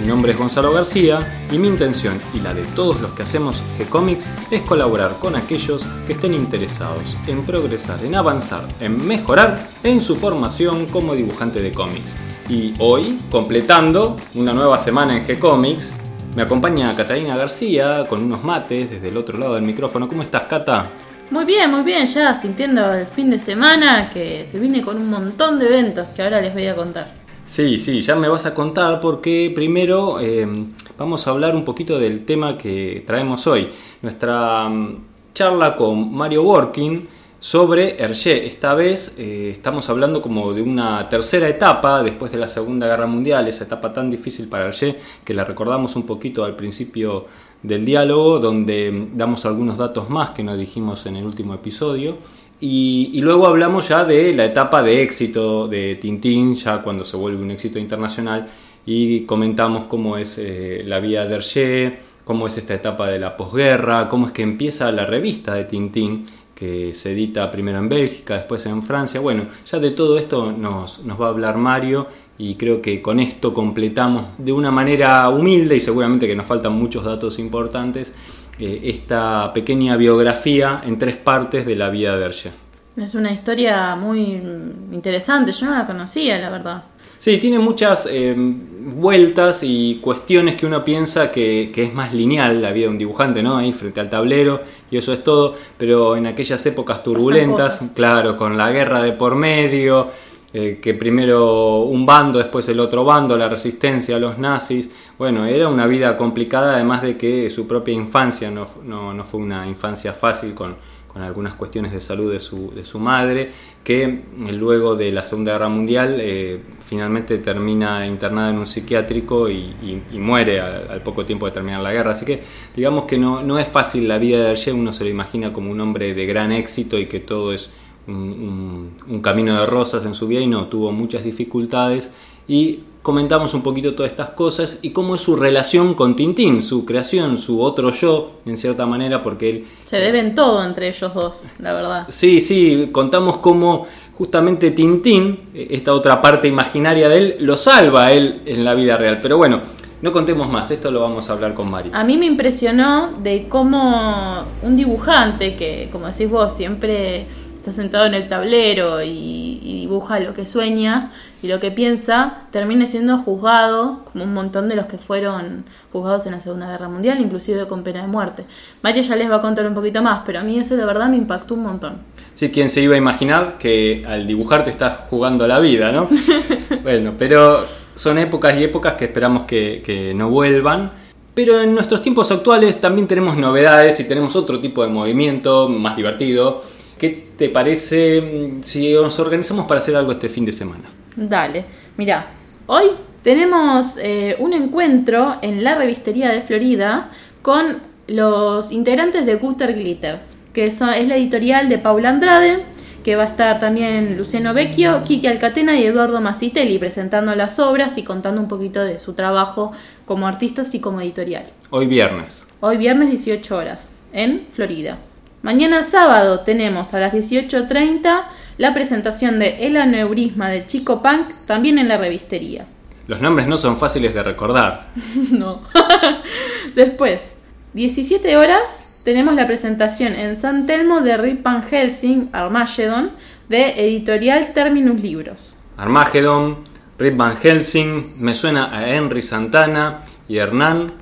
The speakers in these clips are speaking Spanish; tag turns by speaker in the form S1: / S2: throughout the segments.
S1: Mi nombre es Gonzalo García y mi intención y la de todos los que hacemos G-Comics es colaborar con aquellos que estén interesados en progresar, en avanzar, en mejorar en su formación como dibujante de cómics. Y hoy, completando una nueva semana en G-Comics, me acompaña Catalina García con unos mates desde el otro lado del micrófono. ¿Cómo estás, Cata?
S2: Muy bien, muy bien, ya sintiendo el fin de semana que se viene con un montón de eventos que ahora les voy a contar.
S1: Sí, sí, ya me vas a contar porque primero eh, vamos a hablar un poquito del tema que traemos hoy. Nuestra mm, charla con Mario Working sobre Hergé. Esta vez eh, estamos hablando como de una tercera etapa después de la Segunda Guerra Mundial, esa etapa tan difícil para Hergé que la recordamos un poquito al principio del diálogo, donde damos algunos datos más que nos dijimos en el último episodio. Y, luego hablamos ya de la etapa de éxito de Tintín, ya cuando se vuelve un éxito internacional, y comentamos cómo es eh, la vida de Hergé, cómo es esta etapa de la posguerra, cómo es que empieza la revista de Tintín que se edita primero en Bélgica, después en Francia. Bueno, ya de todo esto nos, va a hablar Mario y creo que con esto completamos de una manera humilde y seguramente que nos faltan muchos datos importantes eh, esta pequeña biografía en tres partes de la vida de Hergé.
S2: Es una historia muy interesante, yo no la conocía, la verdad.
S1: Sí, tiene muchas eh, vueltas y cuestiones que uno piensa que, es más lineal la vida de un dibujante, ¿no? Ahí frente al tablero y eso es todo, pero en aquellas épocas turbulentas, claro, con la guerra de por medio, eh, que primero un bando, después el otro bando, la resistencia los nazis, bueno, era una vida complicada, además de que su propia infancia no, no fue una infancia fácil con con algunas cuestiones de salud de su, de su madre, que luego de la Segunda Guerra Mundial eh, finalmente termina internada en un psiquiátrico y, muere al, poco tiempo de terminar la guerra. Así que digamos que no, no es fácil la vida de Hergé, uno se lo imagina como un hombre de gran éxito y que todo es un, un camino de rosas en su vida y no, tuvo muchas dificultades y comentamos un poquito todas estas cosas y cómo es su relación con Tintín, su creación, su otro yo, en cierta manera, porque él...
S2: Se deben todo entre ellos dos, la verdad.
S1: Sí, sí, contamos cómo justamente Tintín, esta otra parte imaginaria de él, lo salva a él en la vida real. Pero bueno, no contemos más, esto lo vamos a hablar con Mari.
S2: A mí me impresionó de cómo un dibujante que, como decís vos, siempre está sentado en el tablero y, dibuja lo que sueña y lo que piensa, termine siendo juzgado como un montón de los que fueron juzgados en la Segunda Guerra Mundial, inclusive con pena de muerte. María ya les va a contar un poquito más, pero a mí eso de verdad me impactó un montón.
S1: Sí, ¿quién se iba a imaginar que al dibujar te estás jugando la vida, no? bueno, pero son épocas y épocas que esperamos que, que no vuelvan. Pero en nuestros tiempos actuales también tenemos novedades y tenemos otro tipo de movimiento más divertido ¿Qué te parece mm, si nos organizamos para hacer algo este fin de semana?
S2: Dale, mira, hoy tenemos eh, un encuentro en la revistería de Florida con los integrantes de Gutter Glitter, que es la editorial de Paula Andrade, que va a estar también Luciano Vecchio, Kiki Alcatena y Eduardo Mastitelli presentando las obras y contando un poquito de su trabajo como artistas y como editorial.
S1: Hoy viernes.
S2: Hoy viernes 18 horas, en Florida. Mañana sábado tenemos a las 18.30 la presentación de El aneurisma de Chico Punk, también en la revistería.
S1: Los nombres no son fáciles de recordar.
S2: no. Después, 17 horas, tenemos la presentación en San Telmo de Rip Van Helsing, Armageddon, de editorial Terminus Libros.
S1: Armageddon, Rip Van Helsing, me suena a Henry Santana y Hernán.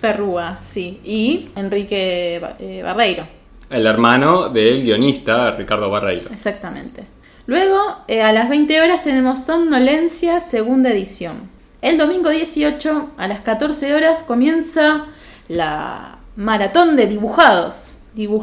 S2: Ferrúa, sí. Y Enrique eh, Barreiro.
S1: El hermano del guionista Ricardo Barreiro.
S2: Exactamente. Luego, eh, a las 20 horas tenemos Somnolencia, segunda edición. El domingo 18, a las 14 horas, comienza la maratón de dibujados.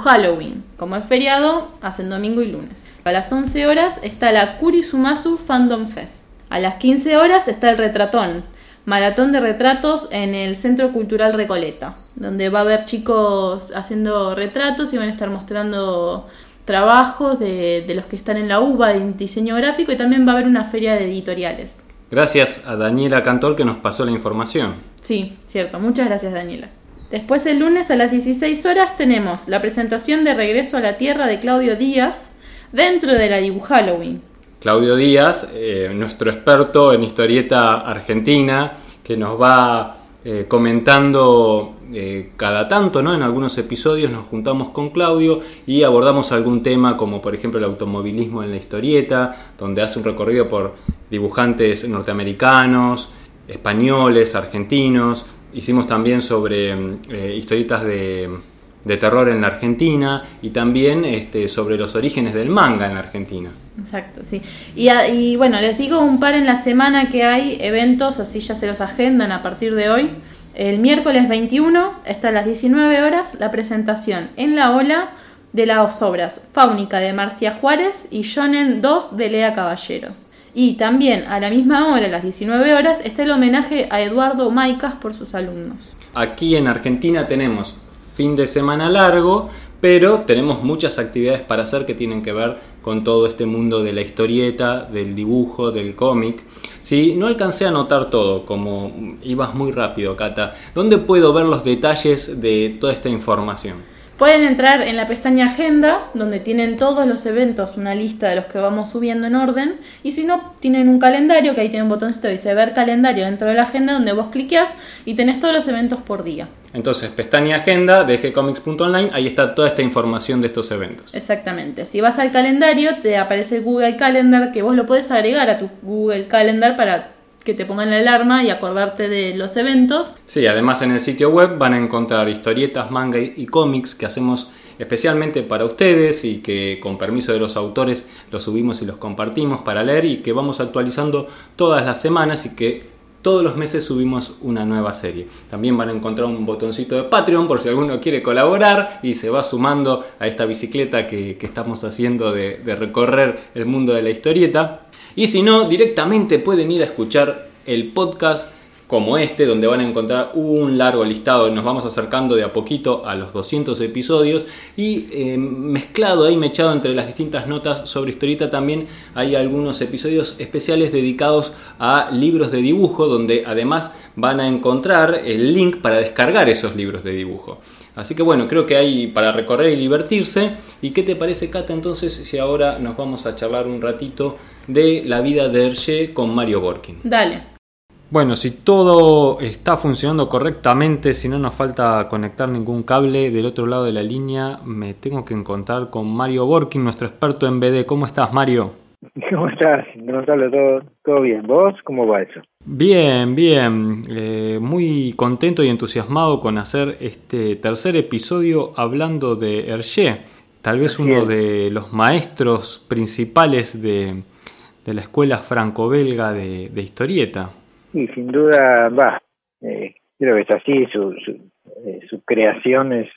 S2: Halloween. Como es feriado, hacen domingo y lunes. A las 11 horas está la Kurisumasu Fandom Fest. A las 15 horas está el retratón. Maratón de retratos en el Centro Cultural Recoleta, donde va a haber chicos haciendo retratos y van a estar mostrando trabajos de, de los que están en la UBA en diseño gráfico y también va a haber una feria de editoriales.
S1: Gracias a Daniela Cantor que nos pasó la información.
S2: Sí, cierto. Muchas gracias, Daniela. Después el lunes a las 16 horas tenemos la presentación de Regreso a la Tierra de Claudio Díaz dentro de la Dibu Halloween.
S1: Claudio Díaz, eh, nuestro experto en historieta argentina, que nos va eh, comentando eh, cada tanto, ¿no? En algunos episodios nos juntamos con Claudio y abordamos algún tema como por ejemplo el automovilismo en la historieta, donde hace un recorrido por dibujantes norteamericanos, españoles, argentinos. Hicimos también sobre historietas de, de, terror en la Argentina y también este, sobre los orígenes del manga en la Argentina.
S2: Exacto, sí. Y, bueno, les digo un par en la semana que hay eventos, así ya se los agendan a partir de hoy. El miércoles 21 está a las 19 horas la presentación en la ola de las obras Fáunica de Marcia Juárez y Shonen 2 de Lea Caballero. Y también a la misma hora, a las 19 horas, está el homenaje a Eduardo Maicas por sus alumnos.
S1: Aquí en Argentina tenemos fin de semana largo, pero tenemos muchas actividades para hacer que tienen que ver con todo este mundo de la historieta, del dibujo, del cómic. Si no alcancé a notar todo, como ibas muy rápido, Cata, ¿dónde puedo ver los detalles de toda esta información?
S2: Pueden entrar en la pestaña Agenda, donde tienen todos los eventos, una lista de los que vamos subiendo en orden. Y si no, tienen un calendario, que ahí tiene un botoncito que dice ver calendario dentro de la agenda, donde vos cliqueas y tenés todos los eventos por día.
S1: Entonces, pestaña Agenda de gcomics.online, ahí está toda esta información de estos eventos.
S2: Exactamente. Si vas al calendario, te aparece Google Calendar, que vos lo puedes agregar a tu Google Calendar para que te pongan la alarma y acordarte de los eventos.
S1: Sí, además en el sitio web van a encontrar historietas, manga y cómics que hacemos especialmente para ustedes y que con permiso de los autores los subimos y los compartimos para leer y que vamos actualizando todas las semanas y que todos los meses subimos una nueva serie. También van a encontrar un botoncito de Patreon por si alguno quiere colaborar y se va sumando a esta bicicleta que, estamos haciendo de recorrer el mundo de la historieta. Y si no, directamente pueden ir a escuchar el podcast como este, donde van a encontrar un largo listado. Nos vamos acercando de a poquito a los 200 episodios y eh, mezclado ahí, mechado entre las distintas notas sobre historieta, también hay algunos episodios especiales dedicados a libros de dibujo, donde además van a encontrar el link para descargar esos libros de dibujo. Así que bueno, creo que hay para recorrer y divertirse. ¿Y qué te parece, Cata, entonces, si ahora nos vamos a charlar un ratito de la vida de Hergé con Mario Borkin.
S2: Dale.
S1: Bueno, si todo está funcionando correctamente, si no nos falta conectar ningún cable del otro lado de la línea, me tengo que encontrar con Mario Borkin, nuestro experto en BD. ¿Cómo estás, Mario?
S3: ¿Cómo estás, Gonzalo? ¿Todo, todo bien? ¿Vos cómo va eso?
S1: Bien, bien. Eh, muy contento y entusiasmado con hacer este tercer episodio hablando de Hergé. Tal vez uno de los maestros principales de, de la escuela franco-belga de, historieta.
S3: Y sin duda, va, eh, creo que es así, su, su, eh, creación es,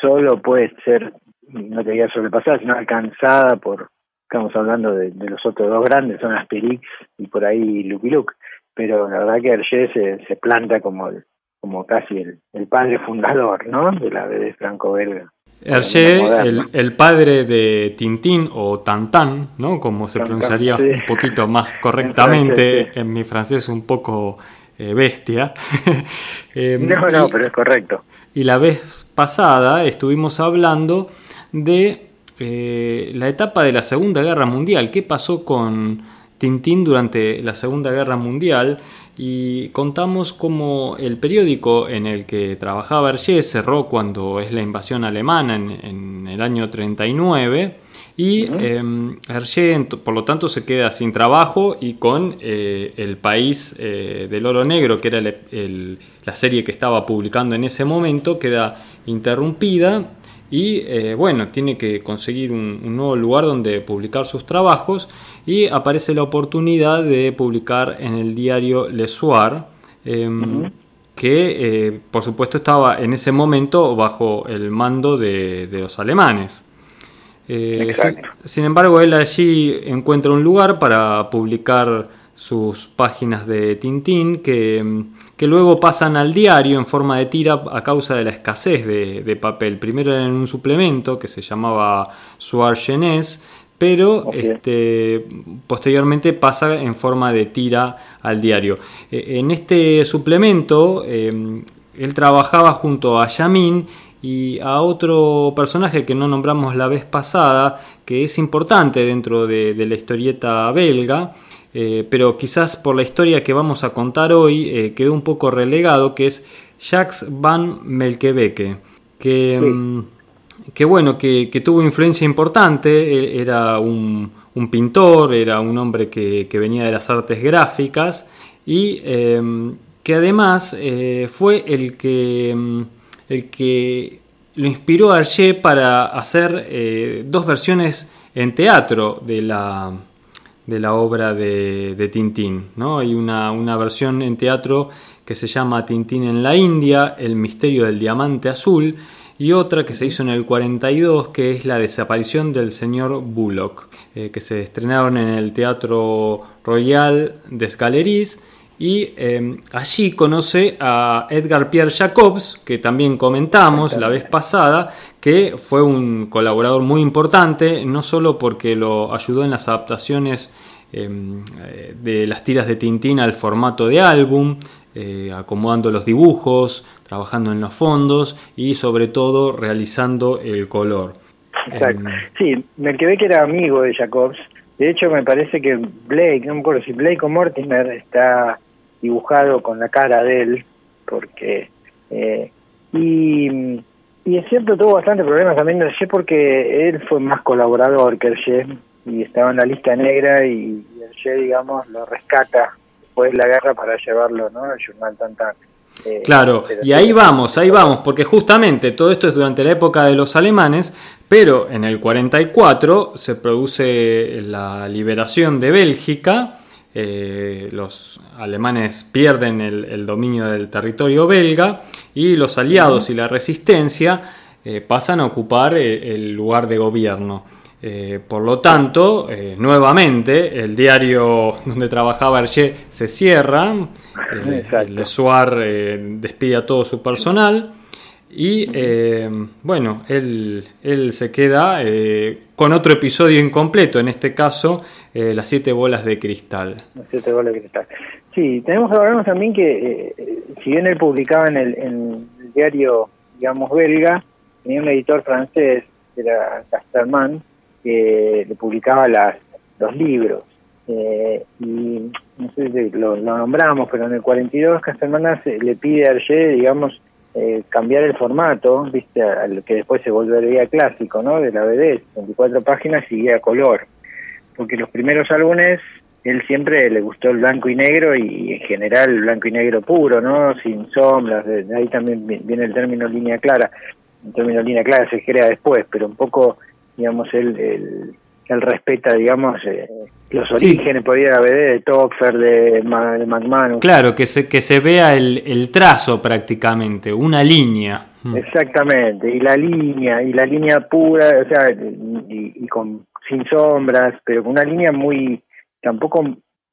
S3: solo puede ser, no te diría sobrepasada, sino alcanzada por, estamos hablando de, los otros dos grandes, son Asterix y por ahí Lucky Luke, pero la verdad que Hergé se, se planta como como casi el, el padre fundador, ¿no? De la BD franco-belga.
S1: Hergé, el, padre de Tintín o Tantan, ¿no? Como se pronunciaría un poquito más correctamente, en, mi francés un poco eh, bestia.
S3: Em, no, no, pero es correcto.
S1: Y la vez pasada estuvimos hablando de eh, la etapa de la Segunda Guerra Mundial. ¿Qué pasó con Tintín durante la Segunda Guerra Mundial? Y contamos cómo el periódico en el que trabajaba Hergé cerró cuando es la invasión alemana en, el año 39 y uh Hergé por lo tanto se queda sin trabajo y con eh, el país eh, del oro negro que era la serie que estaba publicando en ese momento queda interrumpida. Y eh, bueno, tiene que conseguir un, nuevo lugar donde publicar sus trabajos y aparece la oportunidad de publicar en el diario Le Soir, em, que eh, por supuesto estaba en ese momento bajo el mando de, los alemanes. Eh, sin, embargo, él allí encuentra un lugar para publicar sus páginas de Tintín que, que, luego pasan al diario en forma de tira a causa de la escasez de, papel. Primero en un suplemento que se llamaba Soir Jeunesse, pero este, posteriormente pasa en forma de tira al diario. E, en este suplemento em, él trabajaba junto a Yamin y a otro personaje que no nombramos la vez pasada, que es importante dentro de la historieta belga, eh, pero quizás por la historia que vamos a contar hoy eh, quedó un poco relegado, que es Jacques van Melkebeke, que, mm, que bueno, que, tuvo influencia importante, era un, pintor, era un hombre que, venía de las artes gráficas y em, que además eh, fue el que, mm, el que lo inspiró a Hergé para hacer dos versiones en teatro de la, de la obra de, Tintín. ¿no? Hay una, versión en teatro que se llama Tintín en la India, El misterio del diamante azul, y otra que se hizo en el 42, que es la desaparición del señor Bullock, eh, que se estrenaron en el Teatro Royal de Scaleries y em, allí conoce a Edgar Pierre Jacobs, que también comentamos la vez pasada, que fue un colaborador muy importante, no solo porque lo ayudó en las adaptaciones em, eh, de las tiras de Tintín al formato de álbum, eh, acomodando los dibujos, trabajando en los fondos y sobre todo realizando el color.
S3: Exacto. Em, sí, me quedé que era amigo de Jacobs. De hecho, me parece que Blake, no me acuerdo si Blake o Mortimer está dibujado con la cara de él, porque... Eh, y, y es cierto, tuvo bastante problemas también Hergé porque él fue más colaborador que Hergé y estaba en la lista negra y Hergé, digamos, lo rescata después de la guerra para llevarlo ¿no? al Journal Tantan.
S1: Eh, claro, y ahí vamos, ahí vamos, porque justamente todo esto es durante la época de los alemanes, pero en el 44 se produce la liberación de Bélgica eh, los alemanes pierden el, dominio del territorio belga y los aliados y la resistencia eh, pasan a ocupar el lugar de gobierno. Por lo tanto, nuevamente el diario donde trabajaba Hergé se cierra, el Soir despide a todo su personal y bueno, él, él, se queda con otro episodio incompleto, en este caso eh, las siete bolas de cristal.
S3: Las siete bolas de cristal. Sí, tenemos que hablarnos también que, eh, si bien él publicaba en el, diario, digamos, belga, tenía un editor francés, que era Casterman, que publicaba las, los libros. Eh, y no sé si lo, nombramos, pero en el 42 Casterman le pide a Hergé, digamos, cambiar el formato, viste, al que después se volvería clásico, ¿no? De la BD, 24 páginas y a color porque los primeros álbumes él siempre le gustó el blanco y negro y en general el blanco y negro puro, ¿no? Sin sombras, de, ahí también viene el término línea clara. El término línea clara se crea después, pero un poco, digamos, él, él, respeta, digamos, eh, los orígenes, podría haber de Topfer, de, de McManus.
S1: Claro, que se, que se vea el, el trazo prácticamente, una línea.
S3: Mm. Exactamente, y la línea, y la línea pura, o sea, y con sin sombras, pero con una línea muy, tampoco,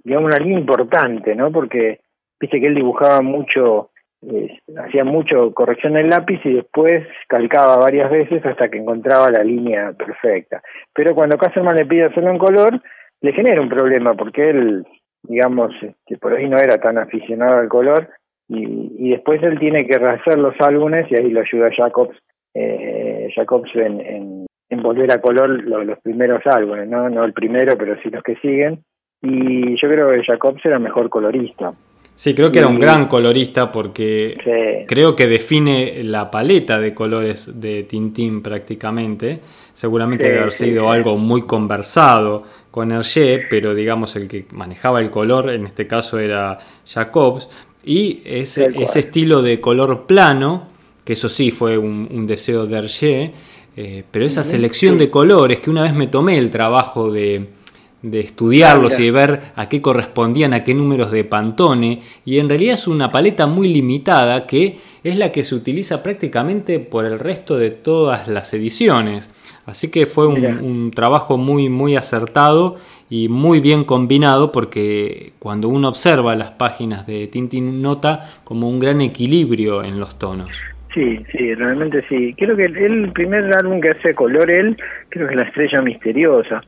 S3: digamos, una línea importante, ¿no? Porque, viste que él dibujaba mucho, eh, hacía mucho corrección en lápiz y después calcaba varias veces hasta que encontraba la línea perfecta. Pero cuando Caserman le pide hacerlo en color, le genera un problema porque él, digamos, este, por ahí no era tan aficionado al color y, y después él tiene que rehacer los álbumes y ahí lo ayuda Jacobs, eh, Jacobs en en volver a color los primeros álbumes, ¿no? No el primero, pero sí los que siguen. Y yo creo que Jacobs era mejor colorista.
S1: Sí, creo que era un gran colorista porque creo que define la paleta de colores de Tintín prácticamente. Seguramente debe haber sido algo muy conversado con Hergé, pero digamos el que manejaba el color en este caso era Jacobs. Y ese, ese estilo de color plano, que eso sí fue un, un deseo de Hergé, eh, pero esa selección de colores que una vez me tomé el trabajo de, de estudiarlos y de ver a qué correspondían, a qué números de Pantone, y en realidad es una paleta muy limitada que es la que se utiliza prácticamente por el resto de todas las ediciones. Así que fue un, trabajo muy, muy acertado y muy bien combinado porque cuando uno observa las páginas de Tintin nota como un gran equilibrio en los tonos.
S3: Sí, sí, realmente sí. Creo que el primer álbum que hace color él, creo que es La Estrella Misteriosa,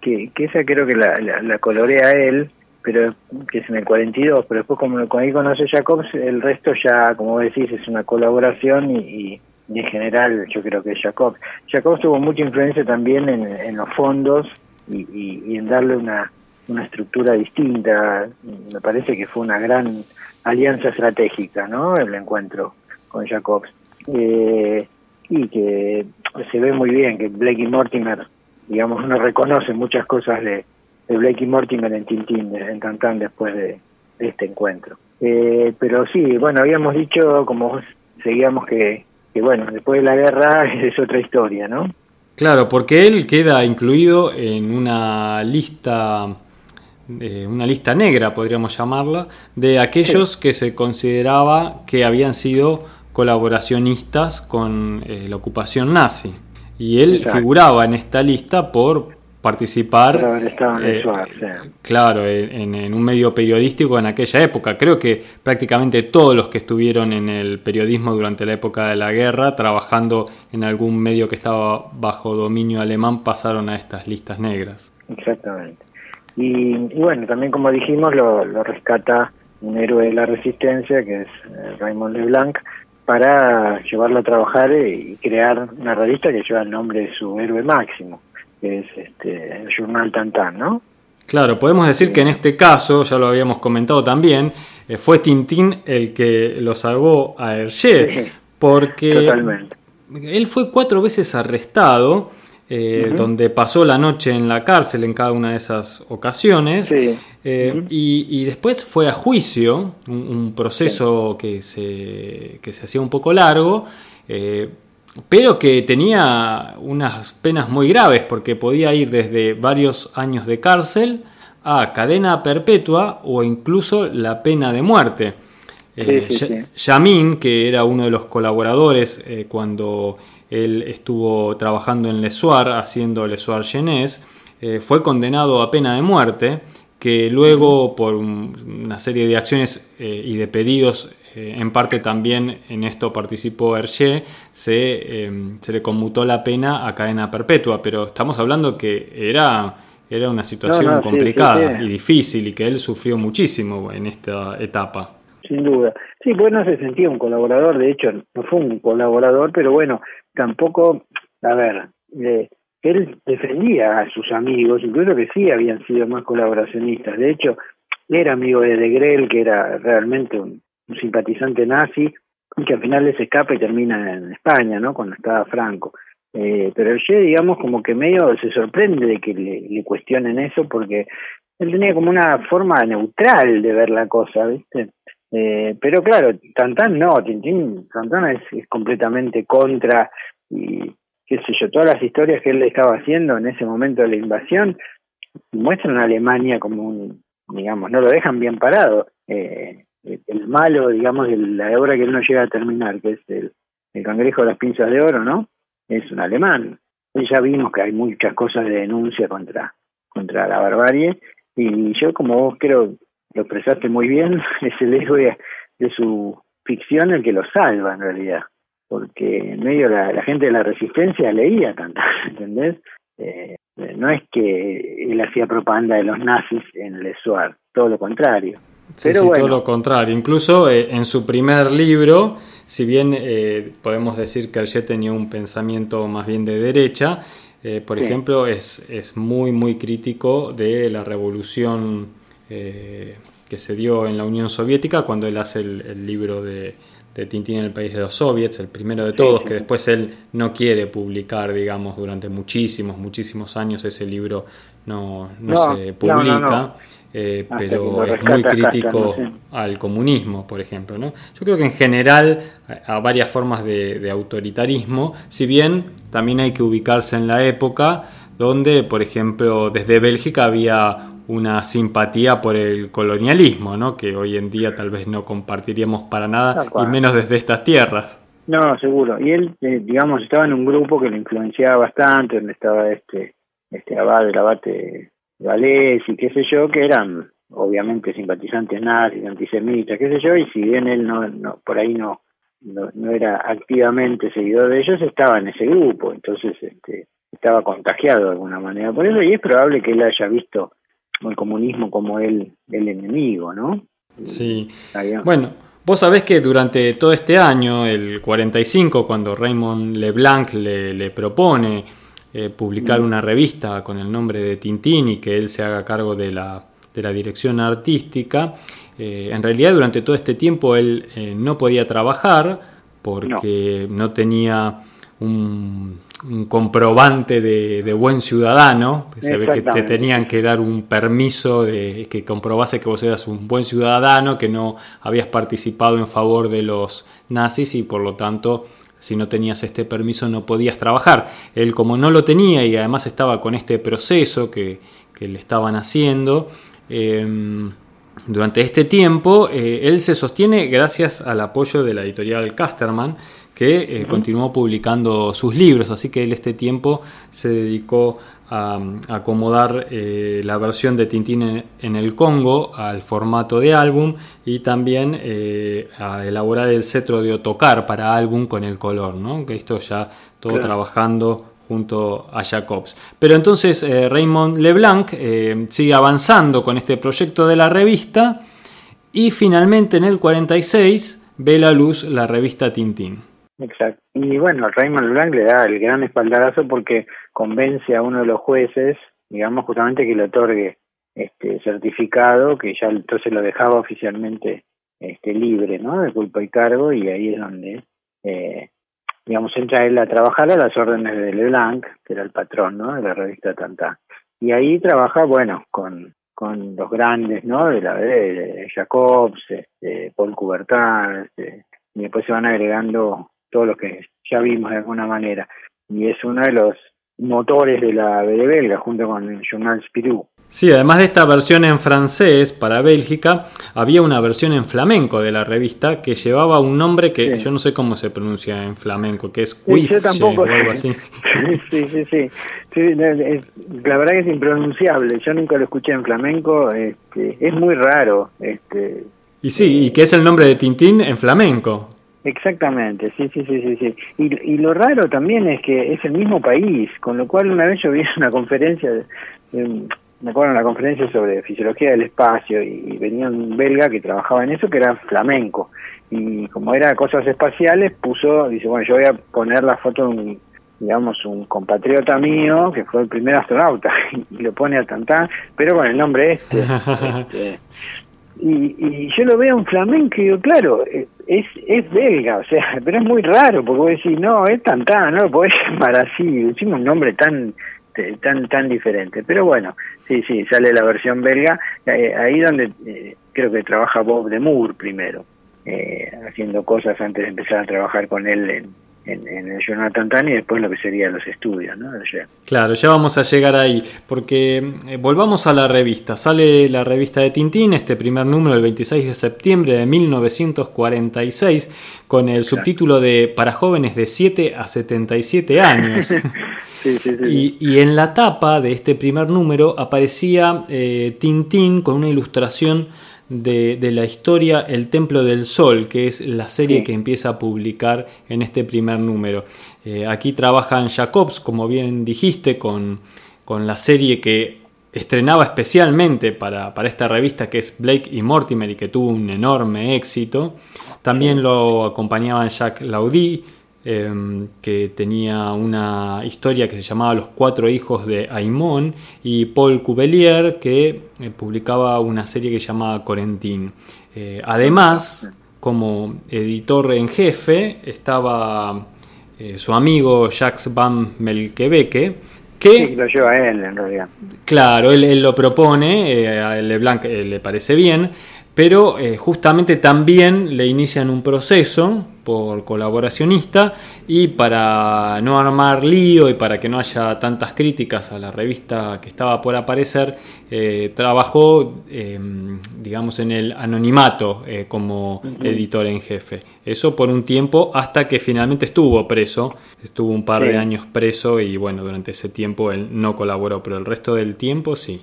S3: que, que esa creo que la, la, colorea él, pero que es en el 42, pero después como ahí conoce Jacobs, el resto ya, como decís, es una colaboración y y en general yo creo que Jacobs. Jacobs tuvo mucha influencia también en, los fondos y, en darle una, una estructura distinta. Me parece que fue una gran alianza estratégica, ¿no? El encuentro con Jacobs. Eh, y que se ve muy bien que Blake y Mortimer, digamos, uno reconoce muchas cosas de, de Blake y Mortimer en Tintín, en Cantán después de, este encuentro. Eh, pero sí, bueno, habíamos dicho, como seguíamos que que bueno, después de la guerra es otra historia, ¿no?
S1: Claro, porque él queda incluido en una lista, eh, una lista negra, podríamos llamarla, de aquellos que se consideraba que habían sido colaboracionistas con eh, la ocupación nazi. Y él figuraba en esta lista por participar,
S3: eh,
S1: claro, en, un medio periodístico en aquella época. Creo que prácticamente todos los que estuvieron en el periodismo durante la época de la guerra, trabajando en algún medio que estaba bajo dominio alemán, pasaron a estas listas negras.
S3: Exactamente. Y, bueno, también como dijimos, lo, rescata un héroe de la resistencia, que es eh, Raymond Leblanc, para llevarlo a trabajar y crear una revista que lleva el nombre de su héroe máximo que es este, el Journal Tantan, ¿no?
S1: Claro, podemos decir que en este caso, ya lo habíamos comentado también, eh, fue Tintín el que lo salvó a Hergé, porque él fue cuatro veces arrestado, eh, donde pasó la noche en la cárcel en cada una de esas ocasiones, eh, y, después fue a juicio, un, proceso que, se, que se hacía un poco largo, pero que tenía unas penas muy graves porque podía ir desde varios años de cárcel a cadena perpetua o incluso la pena de muerte. Eh, Yamin, que era uno de los colaboradores eh, cuando él estuvo trabajando en Lesuar, haciendo Lesuar Genés, eh, fue condenado a pena de muerte, que luego por una serie de acciones y de pedidos eh, en parte también en esto participó Hergé, se, em, se le conmutó la pena a cadena perpetua, pero estamos hablando que era, era una situación complicada y difícil y que él sufrió muchísimo en esta etapa.
S3: Sin duda. Sí, pues no se sentía un colaborador, de hecho no fue un colaborador, pero bueno, tampoco, a ver, él defendía a sus amigos, incluso que sí habían sido más colaboracionistas. De hecho, era amigo de De Grel, que era realmente un, simpatizante nazi, y que al final les escapa y termina en España, ¿no? Cuando estaba Franco. Eh, pero Che, digamos, como que medio se sorprende de que le, cuestionen eso porque él tenía como una forma neutral de ver la cosa, ¿viste? Eh, pero claro, Tantán no, Tintín, Tantán es, es, completamente contra y qué sé yo, todas las historias que él estaba haciendo en ese momento de la invasión muestran a Alemania como un, digamos, no lo dejan bien parado. Eh, el malo, digamos, la obra que él no llega a terminar, que es el, cangrejo de las pinzas de oro, ¿no? Es un alemán. Y ya vimos que hay muchas cosas de denuncia contra, contra la barbarie, y yo, como vos creo lo expresaste muy bien, es el héroe de su ficción el que lo salva en realidad, porque en medio la, la gente de la resistencia leía tanto, ¿entendés? Eh, no es que él hacía propaganda de los nazis en el Esuar, todo lo contrario.
S1: Sí, todo lo contrario. Incluso eh, en su primer libro, si bien eh, podemos decir que Hergé tenía un pensamiento más bien de derecha, eh, por ejemplo, es, es, muy, muy crítico de la revolución que se dio en la Unión Soviética cuando él hace el, libro de, de, Tintín en el país de los soviets, el primero de todos, que después él no quiere publicar, digamos, durante muchísimos, muchísimos años ese libro no, no, se publica. Eh, pero es muy crítico al comunismo, por ejemplo. ¿no? Yo creo que en general a varias formas de, autoritarismo, si bien también hay que ubicarse en la época donde, por ejemplo, desde Bélgica había una simpatía por el colonialismo, ¿no? que hoy en día tal vez no compartiríamos para nada, y menos desde estas tierras.
S3: No, seguro. Y él, eh, digamos, estaba en un grupo que lo influenciaba bastante, donde estaba este este abad, el abate Galés y qué sé yo, que eran obviamente simpatizantes nazis, antisemitas, qué sé yo, y si bien él no, no por ahí no, no, no era activamente seguidor de ellos, estaba en ese grupo, entonces este, estaba contagiado de alguna manera por eso, y es probable que él haya visto el comunismo como el, el enemigo, ¿no?
S1: Sí. Bueno, vos sabés que durante todo este año, el 45, cuando Raymond Leblanc le, le propone eh, publicar mm. una revista con el nombre de Tintín y que él se haga cargo de la, de la dirección artística, eh, en realidad durante todo este tiempo él eh, no podía trabajar porque no, tenía un, comprobante de, buen ciudadano, se ve que te tenían que dar un permiso de que comprobase que vos eras un buen ciudadano, que no habías participado en favor de los nazis y por lo tanto si no tenías este permiso no podías trabajar. Él como no lo tenía y además estaba con este proceso que, que le estaban haciendo, eh, durante este tiempo, eh, él se sostiene gracias al apoyo de la editorial Casterman, que eh, continuó publicando sus libros, así que él este tiempo se dedicó a, acomodar eh, la versión de Tintín en, el Congo al formato de álbum y también a elaborar el cetro de Otocar para álbum con el color, ¿no? que esto ya todo trabajando junto a Jacobs. Pero entonces eh, Raymond Leblanc eh, sigue avanzando con este proyecto de la revista y finalmente en el 46 ve la luz la revista Tintín.
S3: Exacto. Y bueno, Raymond Leblanc le da el gran espaldarazo porque convence a uno de los jueces, digamos justamente que le otorgue este certificado que ya entonces lo dejaba oficialmente este libre, ¿no? De culpa y cargo y ahí es donde eh, digamos, entra él a trabajar a las órdenes de Leblanc, que era el patrón, ¿no? De la revista Tantá. Y ahí trabaja, bueno, con, con los grandes, ¿no? De la de Jacobs, este, Paul Coubertin, este, y después se van agregando todos los que ya vimos de alguna manera. Y es uno de los motores de la BD belga, junto con el Journal Spirou.
S1: Sí, además de esta versión en francés para Bélgica, había una versión en flamenco de la revista que llevaba un nombre que yo no sé cómo se pronuncia en flamenco, que es Cuif
S3: o algo así. sí, sí, sí, La verdad que es impronunciable. Yo nunca lo escuché en flamenco. Este, es muy raro. Este,
S1: y sí, y que es el nombre de Tintín en flamenco.
S3: Exactamente, sí, sí, sí, sí, sí. Y, y lo raro también es que es el mismo país, con lo cual una vez yo vi una conferencia de, me acuerdo en la conferencia sobre fisiología del espacio y, venía un belga que trabajaba en eso que era flamenco y como era cosas espaciales puso dice bueno yo voy a poner la foto de un digamos un compatriota mío que fue el primer astronauta y lo pone a Tantán pero con el nombre este, este y, y yo lo veo en flamenco y digo claro es es belga o sea pero es muy raro porque vos decís no es Tantán no lo podés llamar así decimos un nombre tan tan tan diferente. Pero bueno, sí, sí, sale la versión belga, eh, ahí donde eh, creo que trabaja Bob de Moore primero, eh, haciendo cosas antes de empezar a trabajar con él en, en, el Jonathan Tan y después lo que serían los estudios, ¿no?
S1: Claro, ya vamos a llegar ahí, porque eh, volvamos a la revista. Sale la revista de Tintín, este primer número el 26 de septiembre de 1946, con el subtítulo de Para jóvenes de 7 a 77 años. sí, sí, sí. Y, en la tapa de este primer número aparecía eh, Tintín con una ilustración de, la historia El Templo del Sol, que es la serie que empieza a publicar en este primer número. Eh, aquí trabajan Jacobs, como bien dijiste, con, con, la serie que estrenaba especialmente para, para, esta revista que es Blake y Mortimer y que tuvo un enorme éxito. También lo acompañaban Jacques Laudy, Em, que tenía una historia que se llamaba Los cuatro hijos de Aimón, y Paul Cubelier, que eh, publicaba una serie que se llamaba Corentín. Eh, además, como editor en jefe, estaba eh, su amigo Jacques Van Melkebeke, que
S3: lo lleva a él en realidad.
S1: Claro, él, lo propone, a Leblanc le parece bien, pero justamente también le inician un proceso por colaboracionista y para no armar lío y para que no haya tantas críticas a la revista que estaba por aparecer, eh, trabajó, em, digamos, en el anonimato eh, como editor en jefe. Eso por un tiempo hasta que finalmente estuvo preso, estuvo un par de años preso y bueno, durante ese tiempo él no colaboró, pero el resto del tiempo sí.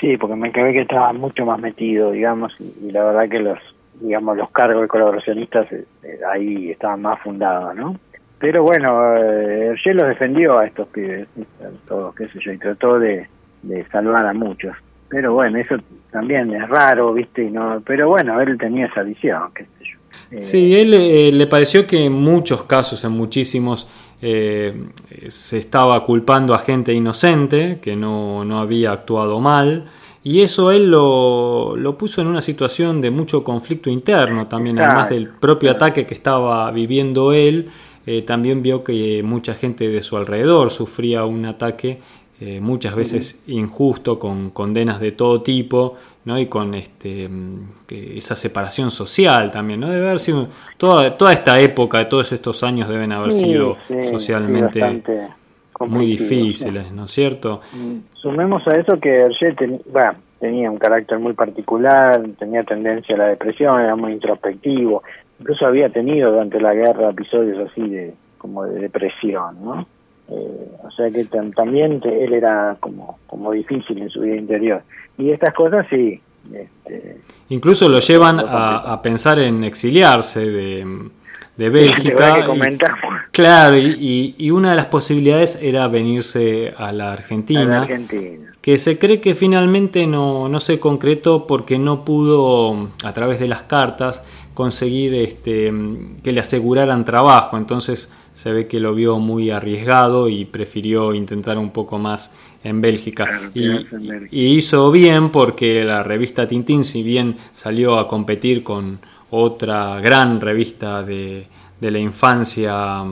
S3: Sí, porque me quedé que estaba mucho más metido, digamos, y la verdad que los digamos, los cargos de colaboracionistas eh, eh, ahí estaban más fundados, ¿no? Pero bueno, eh, los defendió a estos pibes, todos, qué sé yo, y trató de, salvar a muchos. Pero bueno, eso también es raro, ¿viste? No, pero bueno, él tenía esa visión, qué sé yo.
S1: Eh, sí, él le pareció que en muchos casos, en muchísimos, se estaba culpando a gente inocente, que no, no había actuado mal y eso él lo, lo, puso en una situación de mucho conflicto interno también, además del propio ataque que estaba viviendo él, eh, también vio que mucha gente de su alrededor sufría un ataque eh, muchas veces injusto, con condenas de todo tipo, ¿no? y con este, mm, esa separación social también, ¿no? Debe haber sido, toda, toda esta época, todos estos años deben haber sido socialmente muy difíciles, ¿no es cierto?
S3: Mm, sumemos a eso que Hergé tenía un carácter muy particular, tenía tendencia a la depresión, era muy introspectivo, incluso había tenido durante la guerra episodios así de como de depresión, ¿no? Eh, o sea que también él era como, como difícil en su vida interior. Y estas cosas sí. Este,
S1: incluso lo llevan a, a pensar en exiliarse de de Bélgica. claro, y, una de las posibilidades era venirse a la Argentina, que se cree que finalmente no, no, se concretó porque no pudo, a través de las cartas, conseguir este, que le aseguraran trabajo. Entonces se ve que lo vio muy arriesgado y prefirió intentar un poco más en Bélgica. y, y hizo bien porque la revista Tintín, si bien salió a competir con otra gran revista de, de la infancia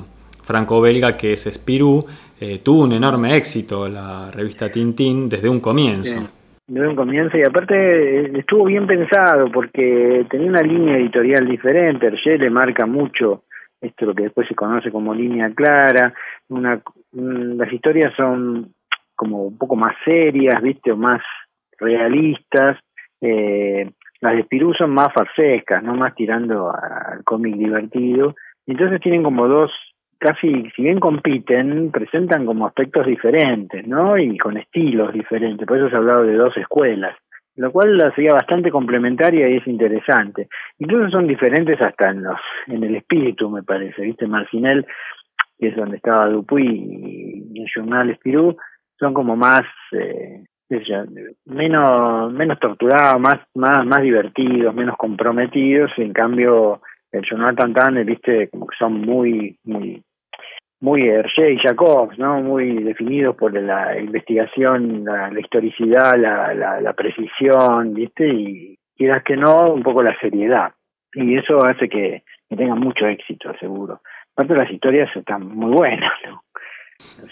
S1: franco-belga que es Spirou, eh, tuvo un enorme éxito la revista Tintín desde un comienzo.
S3: desde un comienzo y aparte eh, estuvo bien pensado porque tenía una línea editorial diferente, Hergé le marca mucho esto lo que después se conoce como línea clara, una, las historias son como un poco más serias, viste, o más realistas, eh, las de Spirou son más farsescas, no más tirando al cómic divertido. Entonces tienen como dos, casi, si bien compiten, presentan como aspectos diferentes, ¿no? Y con estilos diferentes. Por eso se ha hablado de dos escuelas, lo cual la hacía bastante complementaria y es interesante. Incluso son diferentes hasta en los, en el espíritu, me parece. ¿Viste? Marcinel, que es donde estaba Dupuy y el journal Spirou, son como más eh, menos menos torturados, más más más divertidos, menos comprometidos, en cambio el journal Tantan, viste, como que son muy muy muy Hergé y Jacobs, ¿no? Muy definidos por la investigación, la, historicidad, la, la, precisión, ¿viste? Y quieras que no, un poco la seriedad. Y eso hace que, que tengan mucho éxito, seguro. Aparte las historias están muy buenas.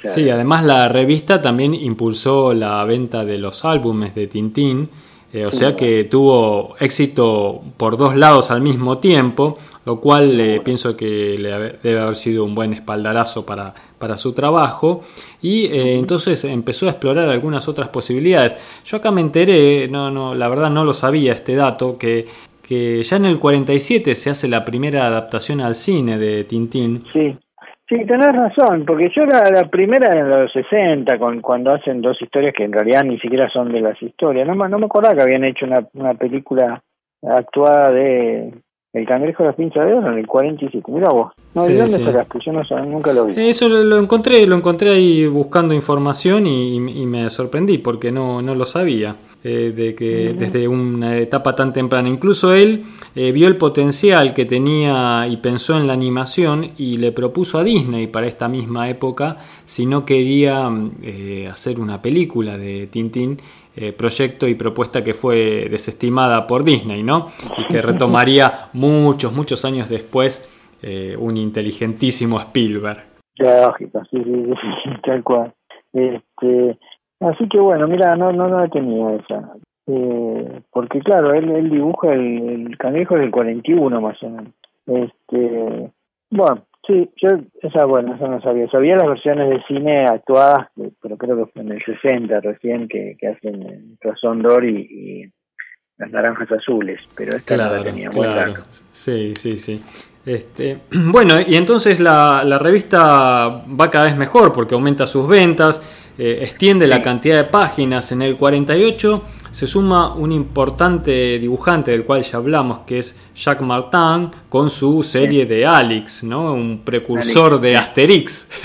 S1: Sí, además la revista también impulsó la venta de los álbumes de Tintín, eh, o sea que tuvo éxito por dos lados al mismo tiempo, lo cual eh, pienso que le debe haber sido un buen espaldarazo para, para su trabajo. Y eh, entonces empezó a explorar algunas otras posibilidades. Yo acá me enteré, no, no, la verdad no lo sabía este dato, que, que ya en el 47 se hace la primera adaptación al cine de Tintín.
S3: Sí. Sí, tenés razón, porque yo la, la primera en los 60, con, cuando hacen dos historias que en realidad ni siquiera son de las historias, no, no me acordaba que habían hecho una, una película actuada de el cangrejo de las pinzas de oro en el 47. Mira vos. No, ¿de dónde Yo no, nunca lo vi.
S1: Eso lo encontré, lo encontré ahí buscando información y, me sorprendí porque no, no lo sabía. Eh, de que desde una etapa tan temprana. Incluso él eh, vio el potencial que tenía y pensó en la animación y le propuso a Disney para esta misma época si no quería eh, hacer una película de Tintín eh, proyecto y propuesta que fue desestimada por Disney, ¿no? Y que retomaría muchos, muchos años después eh, un inteligentísimo Spielberg.
S3: Lógico, sí, sí, sí, tal cual. Este, así que bueno, mira, no, no, no he tenido esa. Eh, porque claro, él, él dibuja el, el cangrejo del 41 más o menos. Este, Bueno, sí, yo esa, bueno, eso no sabía. Sabía las versiones de cine actuadas, pero creo que fue en el 60 recién que, que hacen Razón y, y las naranjas azules, pero esta
S1: claro,
S3: no la tenía
S1: claro. Sí, sí, sí. Este, bueno, y entonces la, la, revista va cada vez mejor porque aumenta sus ventas, eh, extiende la cantidad de páginas. En el 48 se suma un importante dibujante del cual ya hablamos, que es Jacques Martin, con su serie de Alix, ¿no? un precursor de Asterix.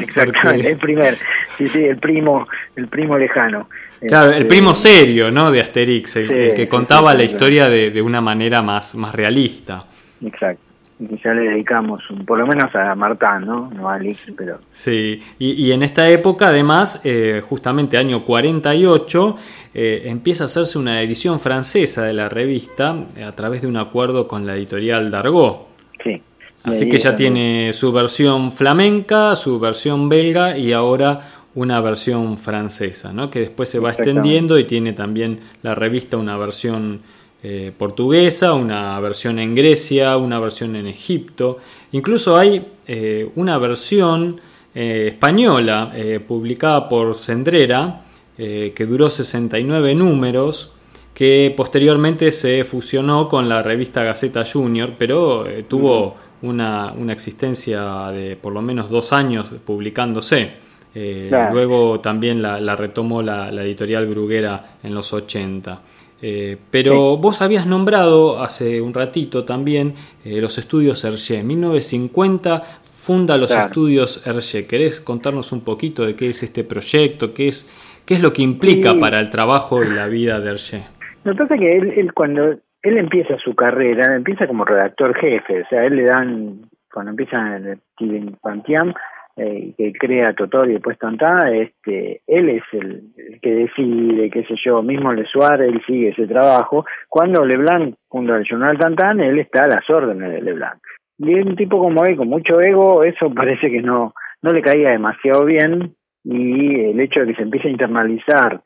S3: Exacto, porque... el primer, sí, sí, el primo, el primo lejano.
S1: Claro, el primo serio, ¿no? De Asterix, el, sí, el que contaba la historia de, de, una manera más, más realista.
S3: Exacto. Ya le dedicamos, un, por lo menos a Martán, ¿no? No a Alix, pero...
S1: Sí, y, y, en esta época, además, eh, justamente año 48, eh, empieza a hacerse una edición francesa de la revista a través de un acuerdo con la editorial Dargaud.
S3: Sí.
S1: Así que ya tiene su versión flamenca, su versión belga y ahora una versión francesa, ¿no? que después se va extendiendo y tiene también la revista una versión eh, portuguesa, una versión en Grecia, una versión en Egipto, incluso hay eh, una versión eh, española publicada por Sendrera que duró 69 números, que posteriormente se fusionó con la revista Gaceta Junior, pero tuvo una, una existencia de por lo menos dos años publicándose. Eh, claro. Luego también la, la retomó la, la, editorial Bruguera en los 80. Eh, pero sí. vos habías nombrado hace un ratito también eh, los estudios Hergé. En 1950 funda los claro. estudios Hergé. ¿Querés contarnos un poquito de qué es este proyecto? ¿Qué es, qué es lo que implica sí. para el trabajo y la vida de Hergé?
S3: Lo que pasa es que él, él, cuando él empieza su carrera, empieza como redactor jefe. O sea, él le dan, cuando empieza en Steven Pantiam, eh, que crea Totor y después Tantá, este, él es el, que decide, qué sé yo, mismo Le Suárez, él sigue ese trabajo. Cuando Leblanc funda el Journal Tantán, él está a las órdenes de Leblanc. Y un tipo como él, con mucho ego, eso parece que no, no le caía demasiado bien y el hecho de que se empiece a internalizar,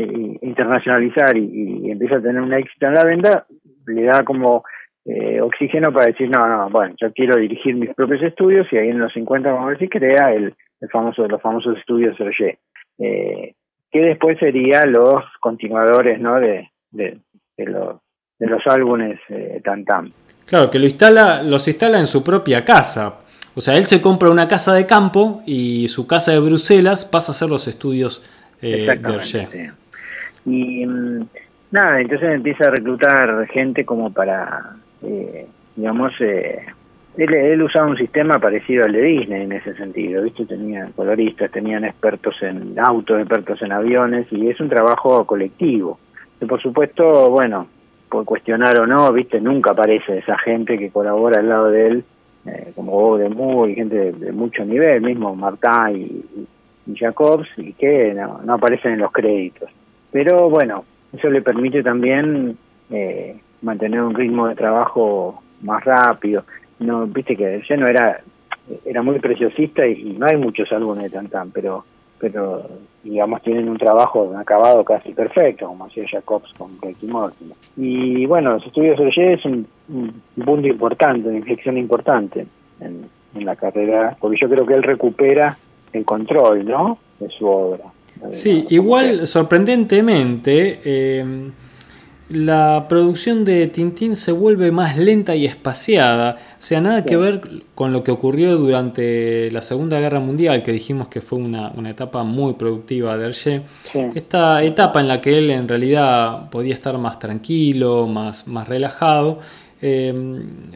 S3: y, internacionalizar y, y empieza a tener un éxito en la venta, le da como eh, oxígeno para decir, no, no, bueno, yo quiero dirigir mis propios estudios y ahí en los 50, vamos a ver si crea el, el famoso, los famosos estudios Serge, eh, que después serían los continuadores, ¿no? De, de, de los, de los álbumes eh, Tantam.
S1: Claro, que lo instala, los instala en su propia casa. O sea, él se compra una casa de campo y su casa de Bruselas pasa a ser los estudios eh, de.
S3: Sí. Y mm, nada, entonces empieza a reclutar gente como para eh, digamos, eh, él, él, usaba un sistema parecido al de Disney en ese sentido, ¿viste? Tenían coloristas, tenían expertos en autos, expertos en aviones, y es un trabajo colectivo. Y por supuesto, bueno, por cuestionar o no, ¿viste? Nunca aparece esa gente que colabora al lado de él, eh, como Bob de Moore y gente de, mucho nivel, mismo Martin y, y Jacobs, y que no, no aparecen en los créditos. Pero bueno, eso le permite también eh, mantener un ritmo de trabajo más rápido. No, viste que ya no era era muy preciosista y, y no hay muchos álbumes de Tantan, pero pero digamos tienen un trabajo acabado casi perfecto, como hacía Jacobs con Ricky Morty. Y bueno, los estudios de es un, un, punto importante, una inflexión importante en, en, la carrera, porque yo creo que él recupera el control, ¿no? De su obra.
S1: Sí, igual sorprendentemente eh, la producción de Tintín se vuelve más lenta y espaciada. O sea, nada que ver con lo que ocurrió durante la Segunda Guerra Mundial, que dijimos que fue una, una etapa muy productiva de Hergé. Sí. Esta etapa en la que él en realidad podía estar más tranquilo, más, más relajado, eh,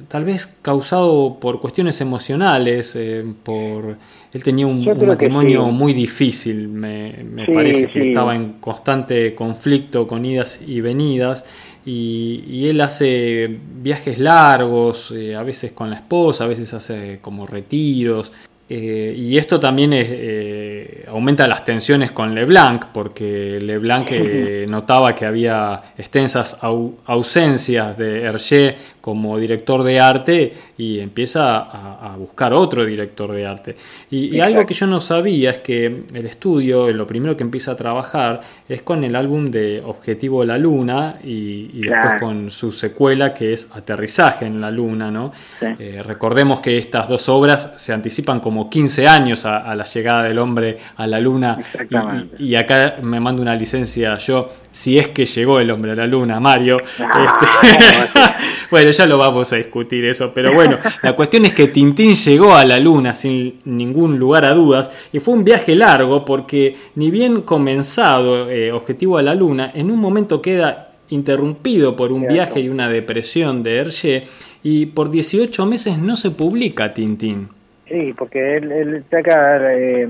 S1: tal vez causado por cuestiones emocionales, eh, por él tenía un, un matrimonio sí. muy difícil, me, me sí, parece que estaba en constante conflicto con idas y venidas. Y, y él hace viajes largos, eh, a veces con la esposa, a veces hace como retiros. Eh, y esto también es, eh, aumenta las tensiones con Leblanc, porque Leblanc notaba que había extensas au ausencias de Hergé como director de arte y empieza a, buscar otro director de arte. Y, algo que yo no sabía es que el estudio, lo primero que empieza a trabajar es con el álbum de Objetivo la Luna y, después con su secuela que es Aterrizaje en la Luna. ¿no? Eh, recordemos que estas dos obras se anticipan como 15 años a, la llegada del hombre a la Luna y, y acá me mando una licencia yo si es que llegó el hombre a la luna, Mario. Ah, este, bueno, ya lo vamos a discutir eso, pero bueno, la cuestión es que Tintín llegó a la luna sin ningún lugar a dudas y fue un viaje largo porque ni bien comenzado eh, Objetivo a la Luna, en un momento queda interrumpido por un viaje y una depresión de Hergé y por 18 meses no se publica Tintín.
S3: Sí, porque él, él saca, eh,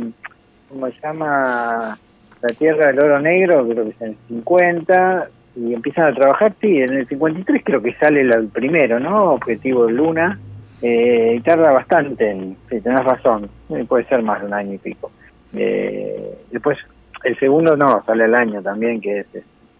S3: ¿cómo se llama? La Tierra del Oro Negro, creo que es en el 50, y empiezan a trabajar, sí, en el 53 creo que sale el primero, ¿no? Objetivo de Luna, eh, y tarda bastante, en, sí, tenés razón, eh, puede ser más de un año y pico. Eh, después, el segundo no, sale el año también, que es,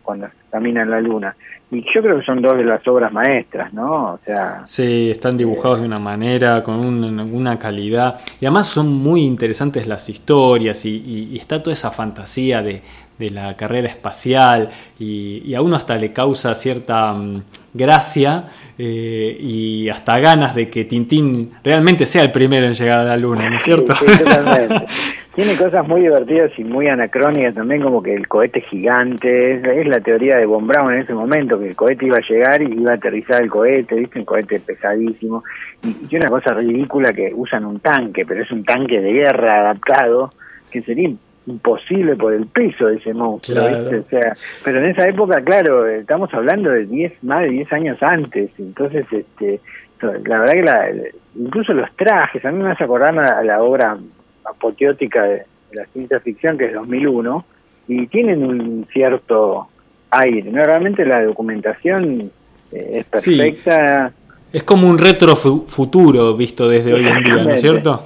S3: cuando camina en la luna. Y yo creo que son dos de las obras maestras, ¿no? O sea...
S1: Sí, están dibujados de una manera, con una calidad. Y además son muy interesantes las historias y, está toda esa fantasía de, la carrera espacial y, a uno hasta le causa cierta mm, gracia eh, y hasta ganas de que Tintín realmente sea el primero en llegar a la luna, ¿no es cierto? Sí,
S3: Tiene cosas muy divertidas y muy anacrónicas también, como que el cohete gigante, es, la teoría de Von Braun en ese momento, que el cohete iba a llegar y iba a aterrizar el cohete, ¿viste? Un cohete pesadísimo. Y, una cosa ridícula que usan un tanque, pero es un tanque de guerra adaptado, que sería imposible por el peso de ese monstruo, O sea, pero en esa época, claro, estamos hablando de 10, más de 10 años antes, entonces, este, la verdad que la, incluso los trajes, a mí me hace acordar a la obra apoteótica de, la ciencia ficción, que es 2001, y tienen un cierto aire. ¿no? Realmente la documentación eh, es perfecta.
S1: Es como un retro futuro visto desde hoy en día, ¿no es cierto?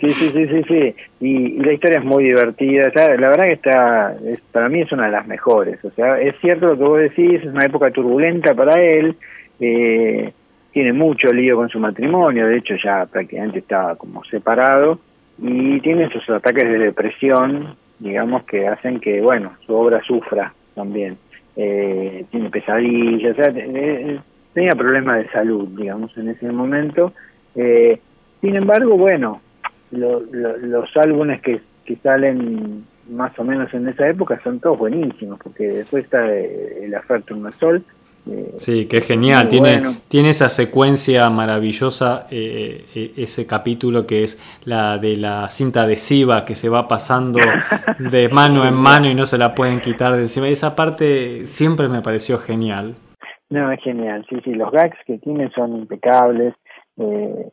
S3: Sí, sí, sí, sí, sí. Y, la historia es muy divertida. la verdad que está, para mí es una de las mejores. O sea, es cierto lo que vos decís, es una época turbulenta para él. Eh, tiene mucho lío con su matrimonio, de hecho ya prácticamente estaba como separado y tiene esos ataques de depresión, digamos, que hacen que, bueno, su obra sufra también. Eh, tiene pesadillas, o sea, tenía problemas de salud, digamos, en ese momento. Eh, sin embargo, bueno, los álbumes que, que salen más o menos en esa época son todos buenísimos, porque después está El Aferto Sol,
S1: Sí, que es genial. Tiene, tiene esa secuencia maravillosa, eh, eh, ese capítulo que es la de la cinta adhesiva que se va pasando de mano en mano y no se la pueden quitar de encima. Esa parte siempre me pareció genial.
S3: No, es genial. Sí, sí, los gags que tiene son impecables. Eh,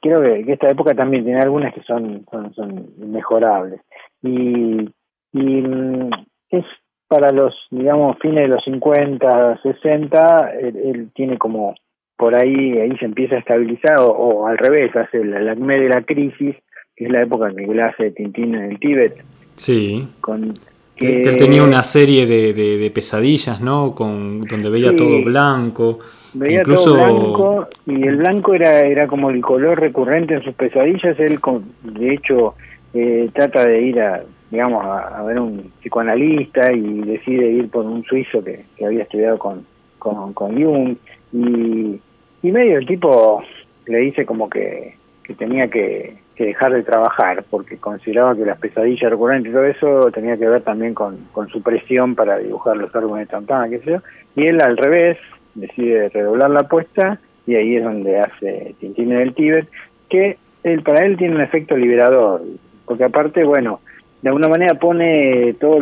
S3: creo que, esta época también tiene algunas que son, son, son mejorables. Y, y mm, es para los, digamos, fines de los 50, 60, él, tiene como por ahí, ahí se empieza a estabilizar, o, al revés, hace el, acme de la crisis, que es la época en que él hace Tintín en el Tíbet.
S1: Sí. Con, que, él tenía una serie de, de, pesadillas, ¿no? Con, donde veía todo blanco.
S3: Veía todo blanco y el blanco era, era como el color recurrente en sus pesadillas. Él, de hecho, eh, trata de ir a digamos, a, ver un psicoanalista y decide ir por un suizo que, había estudiado con, con, Jung y, y, medio el tipo le dice como que, que tenía que, dejar de trabajar porque consideraba que las pesadillas recurrentes y todo eso tenía que ver también con, con su presión para dibujar los árboles de Tantana, qué sé yo, y él al revés decide redoblar la apuesta y ahí es donde hace Tintín del Tíbet, que él, para él tiene un efecto liberador, porque aparte, bueno, de alguna manera pone todo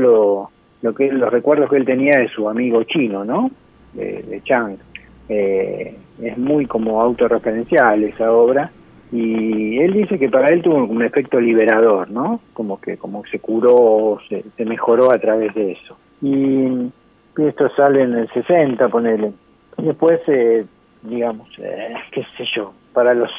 S3: lo que los recuerdos que él tenía de su amigo chino, ¿no? De, Chang. Eh, es muy como autorreferencial esa obra y él dice que para él tuvo un efecto liberador, ¿no? Como que como se curó, se, se mejoró a través de eso. Y, esto sale en el 60, ponele. Y después, eh, digamos, eh, qué sé yo, para los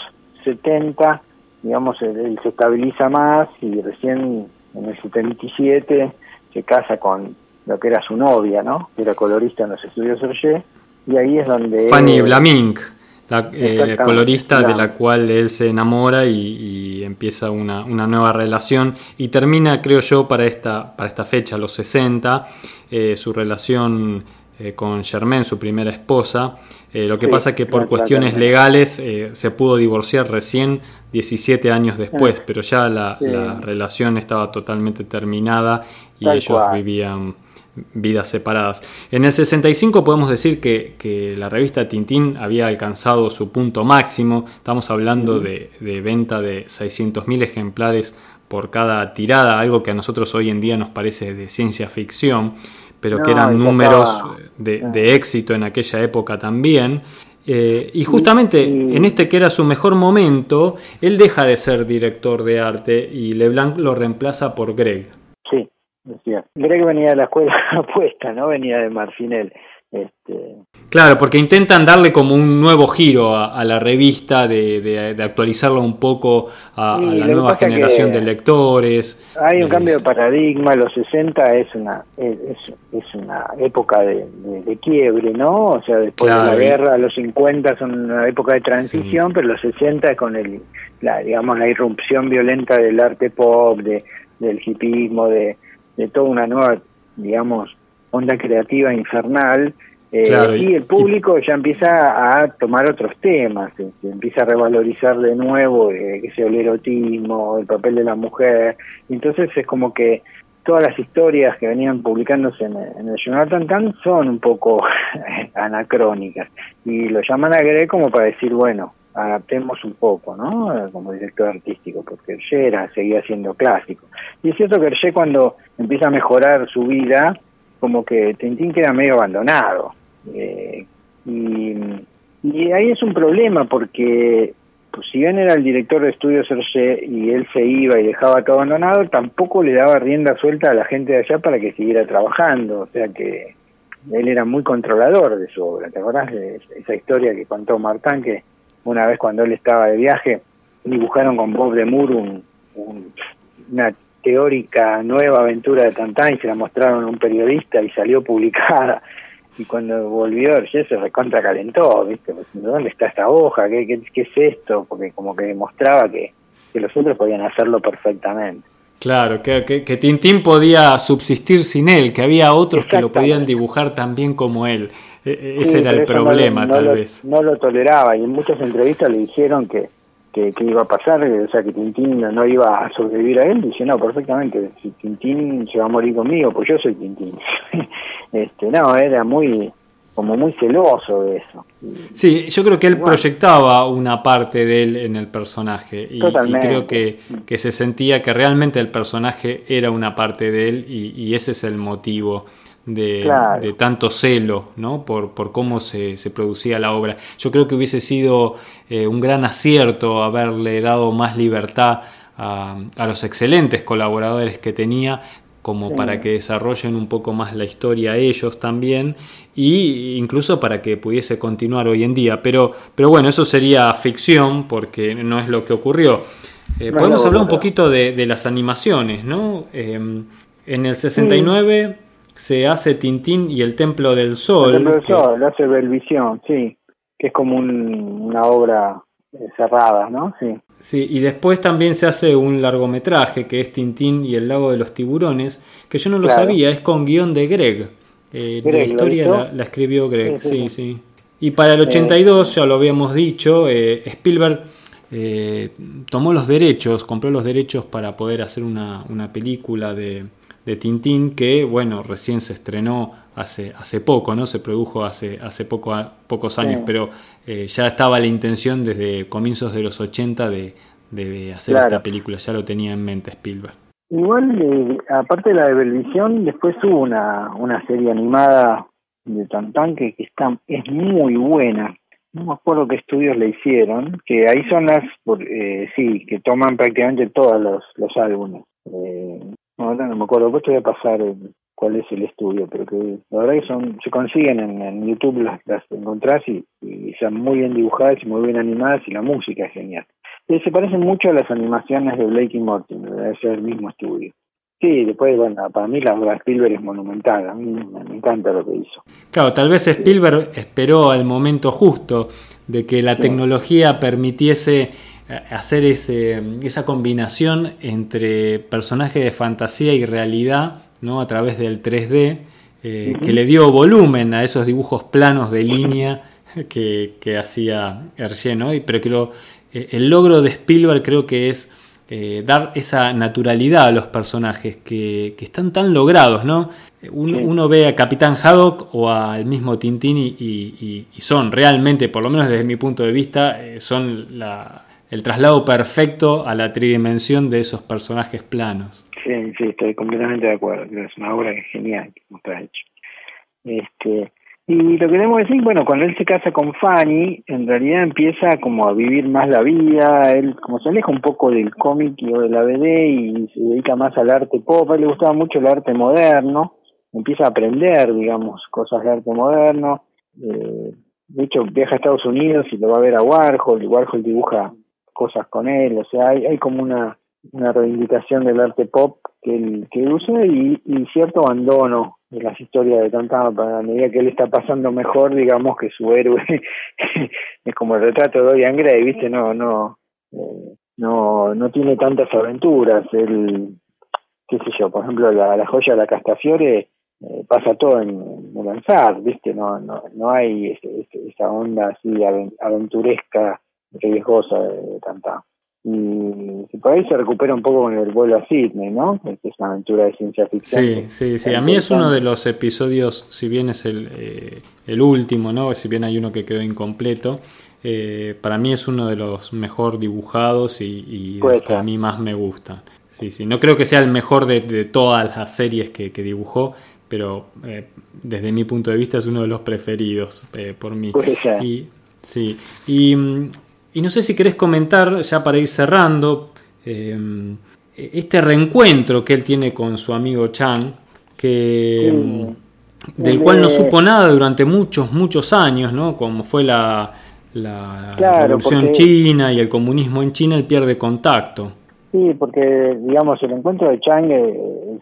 S3: 70, digamos, él se estabiliza más y recién en el 77 se casa con lo que era su novia, ¿no? Que era colorista en los estudios Hergé, y ahí es donde...
S1: Fanny Blamink, la eh, colorista de la cual él se enamora y, empieza una, una, nueva relación. Y termina, creo yo, para esta, para esta fecha, los 60, eh, su relación eh, con Germaine, su primera esposa. lo que pasa es que por cuestiones legales se pudo divorciar recién 17 años después, pero ya la, la, relación estaba totalmente terminada y ellos vivían vidas separadas. En el 65 podemos decir que, la revista Tintín había alcanzado su punto máximo, estamos hablando de, venta de 600.000 ejemplares por cada tirada, algo que a nosotros hoy en día nos parece de ciencia ficción, pero que eran números de, éxito en aquella época también. Eh, y justamente en este que era su mejor momento, él deja de ser director de arte y Leblanc lo reemplaza por Greg.
S3: Decía. Greg venía de la escuela apuesta, ¿no? Venía de Marfinel. Este...
S1: Claro, porque intentan darle como un nuevo giro a, la revista, de, de, actualizarla un poco a, la nueva generación de lectores.
S3: Hay un cambio de paradigma, los 60 es una es, es una época de, de, quiebre, ¿no? O sea, después de la guerra, los 50 son una época de transición, pero los 60 con el, la, digamos, la irrupción violenta del arte pop, de, del hipismo, de de toda una nueva, digamos, onda creativa infernal, eh, y el público ya empieza a tomar otros temas, se, empieza a revalorizar de nuevo, eh, que sea el erotismo, el papel de la mujer, entonces es como que todas las historias que venían publicándose en, el Journal Tantan son un poco anacrónicas, y lo llaman a Greg como para decir, bueno, adaptemos un poco, ¿no? Como director artístico, porque Hergé seguía siendo clásico. Y es cierto que Hergé cuando empieza a mejorar su vida, como que Tintín queda medio abandonado. Eh, y, y, ahí es un problema porque pues, si bien era el director de estudios Hergé y él se iba y dejaba todo abandonado, tampoco le daba rienda suelta a la gente de allá para que siguiera trabajando. O sea que él era muy controlador de su obra. ¿Te acordás de esa historia que contó Martán que una vez cuando él estaba de viaje, dibujaron con Bob de Moore un, una teórica nueva aventura de Tantán y se la mostraron a un periodista y salió publicada. Y cuando volvió, ya se recontra calentó, ¿viste? Pues, ¿Dónde está esta hoja? ¿Qué, qué, es esto? Porque como que demostraba que, que los otros podían hacerlo perfectamente.
S1: Claro, que, que, Tintín podía subsistir sin él, que había otros que lo podían dibujar tan bien como él. E, e, ese era el problema, tal vez.
S3: No lo toleraba y en muchas entrevistas le dijeron que, que, iba a pasar, o sea, que Tintín no iba a sobrevivir a él. Dice, no, perfectamente, si Tintín se va a morir conmigo, pues yo soy Tintín. este No, era muy como muy celoso de eso.
S1: Sí, yo creo que él proyectaba una parte de él en el personaje y, creo que, que, se sentía que realmente el personaje era una parte de él y ese es el motivo de, tanto celo ¿no? por, por cómo se, se, producía la obra. Yo creo que hubiese sido eh, un gran acierto haberle dado más libertad a, a los excelentes colaboradores que tenía como para que desarrollen un poco más la historia ellos también y incluso para que pudiese continuar hoy en día. Pero pero bueno eso sería ficción porque no es lo que ocurrió. Eh, podemos hablar un poquito de, de las animaciones no eh, en el 69 se hace Tintín y el Templo del Sol.
S3: El Templo del Sol, lo hace Belvisión, sí, que es como una obra eh, cerrada, ¿no? Sí.
S1: Sí, y después también se hace un largometraje que es Tintín y el lago de los tiburones, que yo no lo sabía, es con guion de Greg. Eh, la historia la, escribió Greg, sí, sí, Y para el 82, eh, ya lo habíamos dicho, Spielberg tomó los derechos, compró los derechos para poder hacer una, una película de, de Tintín que, bueno, recién se estrenó hace, hace poco, ¿no? Se produjo hace, hace poco, pocos años, pero eh, ya estaba la intención desde comienzos de los 80 de, de hacer esta película, ya lo tenía en mente Spielberg.
S3: Igual, eh, aparte de la de Belvisión, después hubo una, una serie animada de Tantán que, que está, es muy buena. No me acuerdo qué estudios le hicieron, que ahí son las, eh, sí, que toman prácticamente todos los, los álbumes. Eh, no, no me acuerdo, después te voy a pasar cuál es el estudio, pero que la verdad que son, se consiguen en, YouTube, las, las encontrás y, y están muy bien dibujadas y muy bien animadas y la música es genial. se parecen mucho a las animaciones de Blake y Mortimer, debe ser el mismo estudio. Sí, después, bueno, para mí la obra de Spielberg es monumental, a mí me encanta lo que hizo.
S1: Claro, tal vez Spielberg esperó el momento justo de que la tecnología permitiese eh, hacer ese, esa combinación entre personaje de fantasía y realidad ¿no? a través del 3D, eh, que le dio volumen a esos dibujos planos de línea que, que hacía Hergé, ¿no? pero que lo, eh, el logro de Spielberg creo que es eh, dar esa naturalidad a los personajes que, están tan logrados, ¿no? Uno, ve a Capitán Haddock o al mismo Tintín y, son realmente, por lo menos desde mi punto de vista, son el traslado perfecto a la tridimensión de esos personajes planos.
S3: Sí, sí, estoy completamente de acuerdo. Es una obra genial que está hecho. Este, y lo que queremos decir, bueno, cuando él se casa con Fanny, en realidad empieza como a vivir más la vida, él como se aleja un poco del cómic y de la BD y se dedica más al arte pop, a él le gustaba mucho el arte moderno, empieza a aprender, digamos, cosas de arte moderno, eh, de hecho viaja a Estados Unidos y lo va a ver a Warhol, y Warhol dibuja cosas con él, o sea, hay, hay como una, una reivindicación del arte pop que él, que usa y, cierto abandono de las historias de Tantama para medida que él está pasando mejor digamos que su héroe es como el retrato de Dorian Gray viste no no eh, no no tiene tantas aventuras él qué sé yo por ejemplo la, la joya de la Castafiore eh, pasa todo en, en lanzar viste no no no hay esa onda así aventuresca riesgosa de, de Tantama y por ahí se recupera un poco con el vuelo a Sydney, ¿no? Es una aventura de ciencia ficción.
S1: Sí, sí, sí. A mí es uno de los episodios, si bien es el, eh, el último, ¿no? Si bien hay uno que quedó incompleto, eh, para mí es uno de los mejor dibujados y, y que a mí más me gusta. Sí, sí. No creo que sea el mejor de, de todas las series que, que dibujó, pero eh, desde mi punto de vista es uno de los preferidos por mí. Y, sí. Y mm, y no sé si querés comentar, ya para ir cerrando, eh, este reencuentro que él tiene con su amigo Chang, que, del cual no supo nada durante muchos, muchos años, ¿no? Como fue la, la revolución china y el comunismo en China, él pierde contacto.
S3: Sí, porque, digamos, el encuentro de Chang es,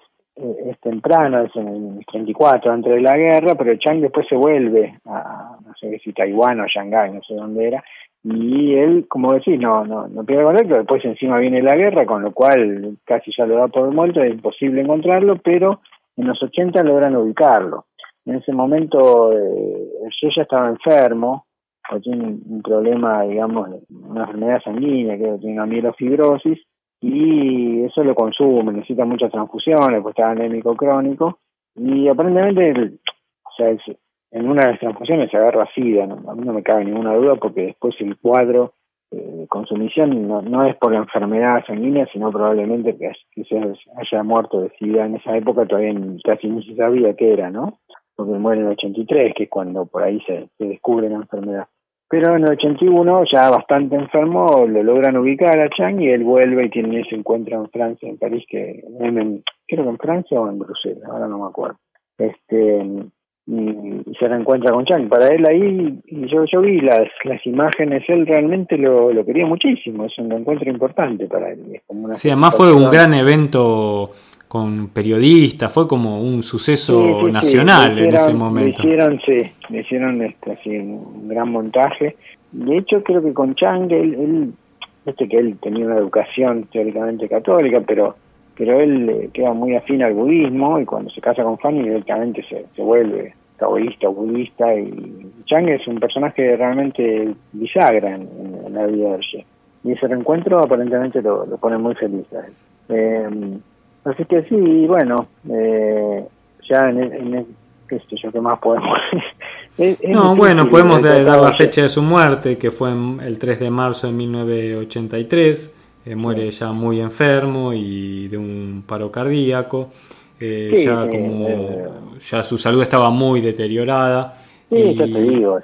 S3: es temprano, es en el 34, antes de la guerra, pero Chang después se vuelve a, no sé si Taiwán o Shanghái, no sé dónde era, y él, como decís, no, no, no pierde contacto, después encima viene la guerra, con lo cual casi ya lo da por muerto, es imposible encontrarlo, pero en los 80 logran ubicarlo. En ese momento eh, yo ya estaba enfermo, o tiene un problema, digamos, una enfermedad sanguínea, que tiene una mielofibrosis, y eso lo consume, necesita muchas transfusiones, pues está anémico crónico, y aparentemente, o sea, en una de las transfusiones se agarra SIDA, a mí no me cabe ninguna duda porque después el cuadro eh, consumición no, no es por la enfermedad sanguínea, sino probablemente que, se haya muerto de SIDA. En esa época todavía casi ni se sabía qué era, ¿no? Porque muere en el 83, que es cuando por ahí se, se descubre la enfermedad. Pero en el 81, ya bastante enfermo, lo logran ubicar a Chang y él vuelve y tiene ese encuentro en Francia, en París, que en, creo que en Francia o en Bruselas, ahora no me acuerdo. Este, y, se reencuentra con Chang. Para él ahí, yo, yo vi las, las imágenes, él realmente lo, lo quería muchísimo, es un encuentro importante para él.
S1: sí, además fue un gran evento con periodistas, fue como un suceso nacional en ese momento.
S3: Le hicieron, sí, le hicieron este, así, un gran montaje. De hecho, creo que con Chang, él, él, este que él tenía una educación teóricamente católica, pero pero él queda muy afín al budismo y cuando se casa con Fanny directamente se, se vuelve taoísta, budista, y Chang es un personaje realmente bisagra en, la vida de Hergé. Y ese reencuentro aparentemente lo, pone muy feliz a él. Eh, así que sí, bueno, eh, ya en, en, qué sé yo, ¿qué más podemos
S1: No, bueno, podemos dar la fecha de su muerte, que fue el 3 de marzo de 1983. Eh, muere ya muy enfermo y de un paro cardíaco. Eh, ya como ya su salud estaba muy deteriorada.
S3: Sí, ya te digo,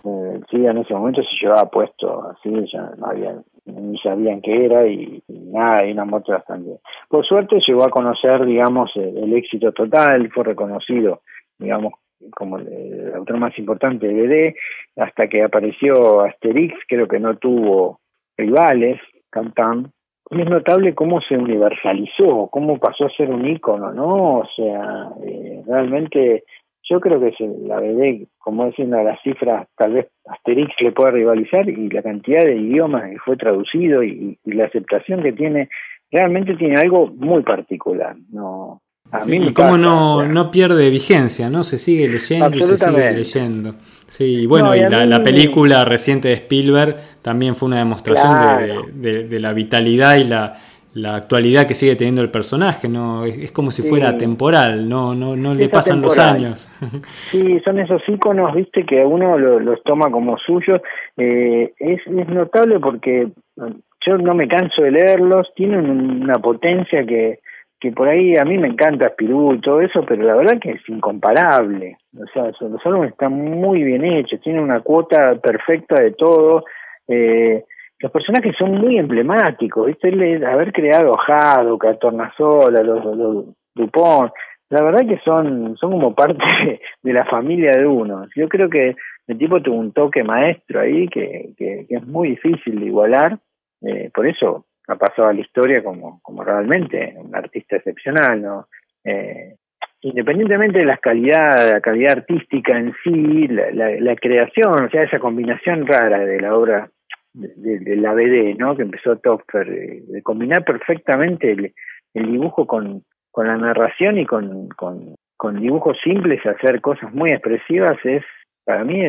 S3: sí, en ese momento se llevaba puesto así, ya no había, ni sabían qué era y, nada, y una muerte bastante. Por suerte llegó a conocer, digamos, el, éxito total, fue reconocido, digamos, como el, autor más importante de BD, hasta que apareció Asterix, creo que no tuvo rivales, Cantan, es notable cómo se universalizó, cómo pasó a ser un ícono, ¿no? O sea, eh, realmente yo creo que la BD, como es una de las cifras, tal vez Asterix le puede rivalizar y la cantidad de idiomas que fue traducido y, la aceptación que tiene, realmente tiene algo muy particular, ¿no?
S1: A mí y cómo no, no pierde vigencia, ¿no? Se sigue leyendo y se sigue leyendo. Sí, bueno, y, la, película reciente de Spielberg también fue una demostración de, la vitalidad y la, la, actualidad que sigue teniendo el personaje, ¿no? Es, como si fuera temporal, no, no, no le pasan los años.
S3: Sí, son esos iconos, viste, que uno los toma como suyos. Eh, es, es notable porque yo no me canso de leerlos, tienen una potencia que que por ahí a mí me encanta Spirú y todo eso, pero la verdad que es incomparable. O sea, los álbumes están muy bien hechos, tienen una cuota perfecta de todo. Eh, los personajes son muy emblemáticos, ¿viste? haber creado Jado, Tornasola, los, los, Dupont, la verdad que son, son como parte de la familia de uno. Yo creo que el tipo tuvo un toque maestro ahí que, que, es muy difícil de igualar. Eh, por eso ha pasado a la historia como, como realmente un artista excepcional, ¿no? Eh, independientemente de la calidad, la calidad artística en sí, la, la, creación, o sea, esa combinación rara de la obra de, la BD, ¿no? Que empezó Topfer, de, combinar perfectamente el, dibujo con, con la narración y con, con, dibujos simples, hacer cosas muy expresivas, es, para mí,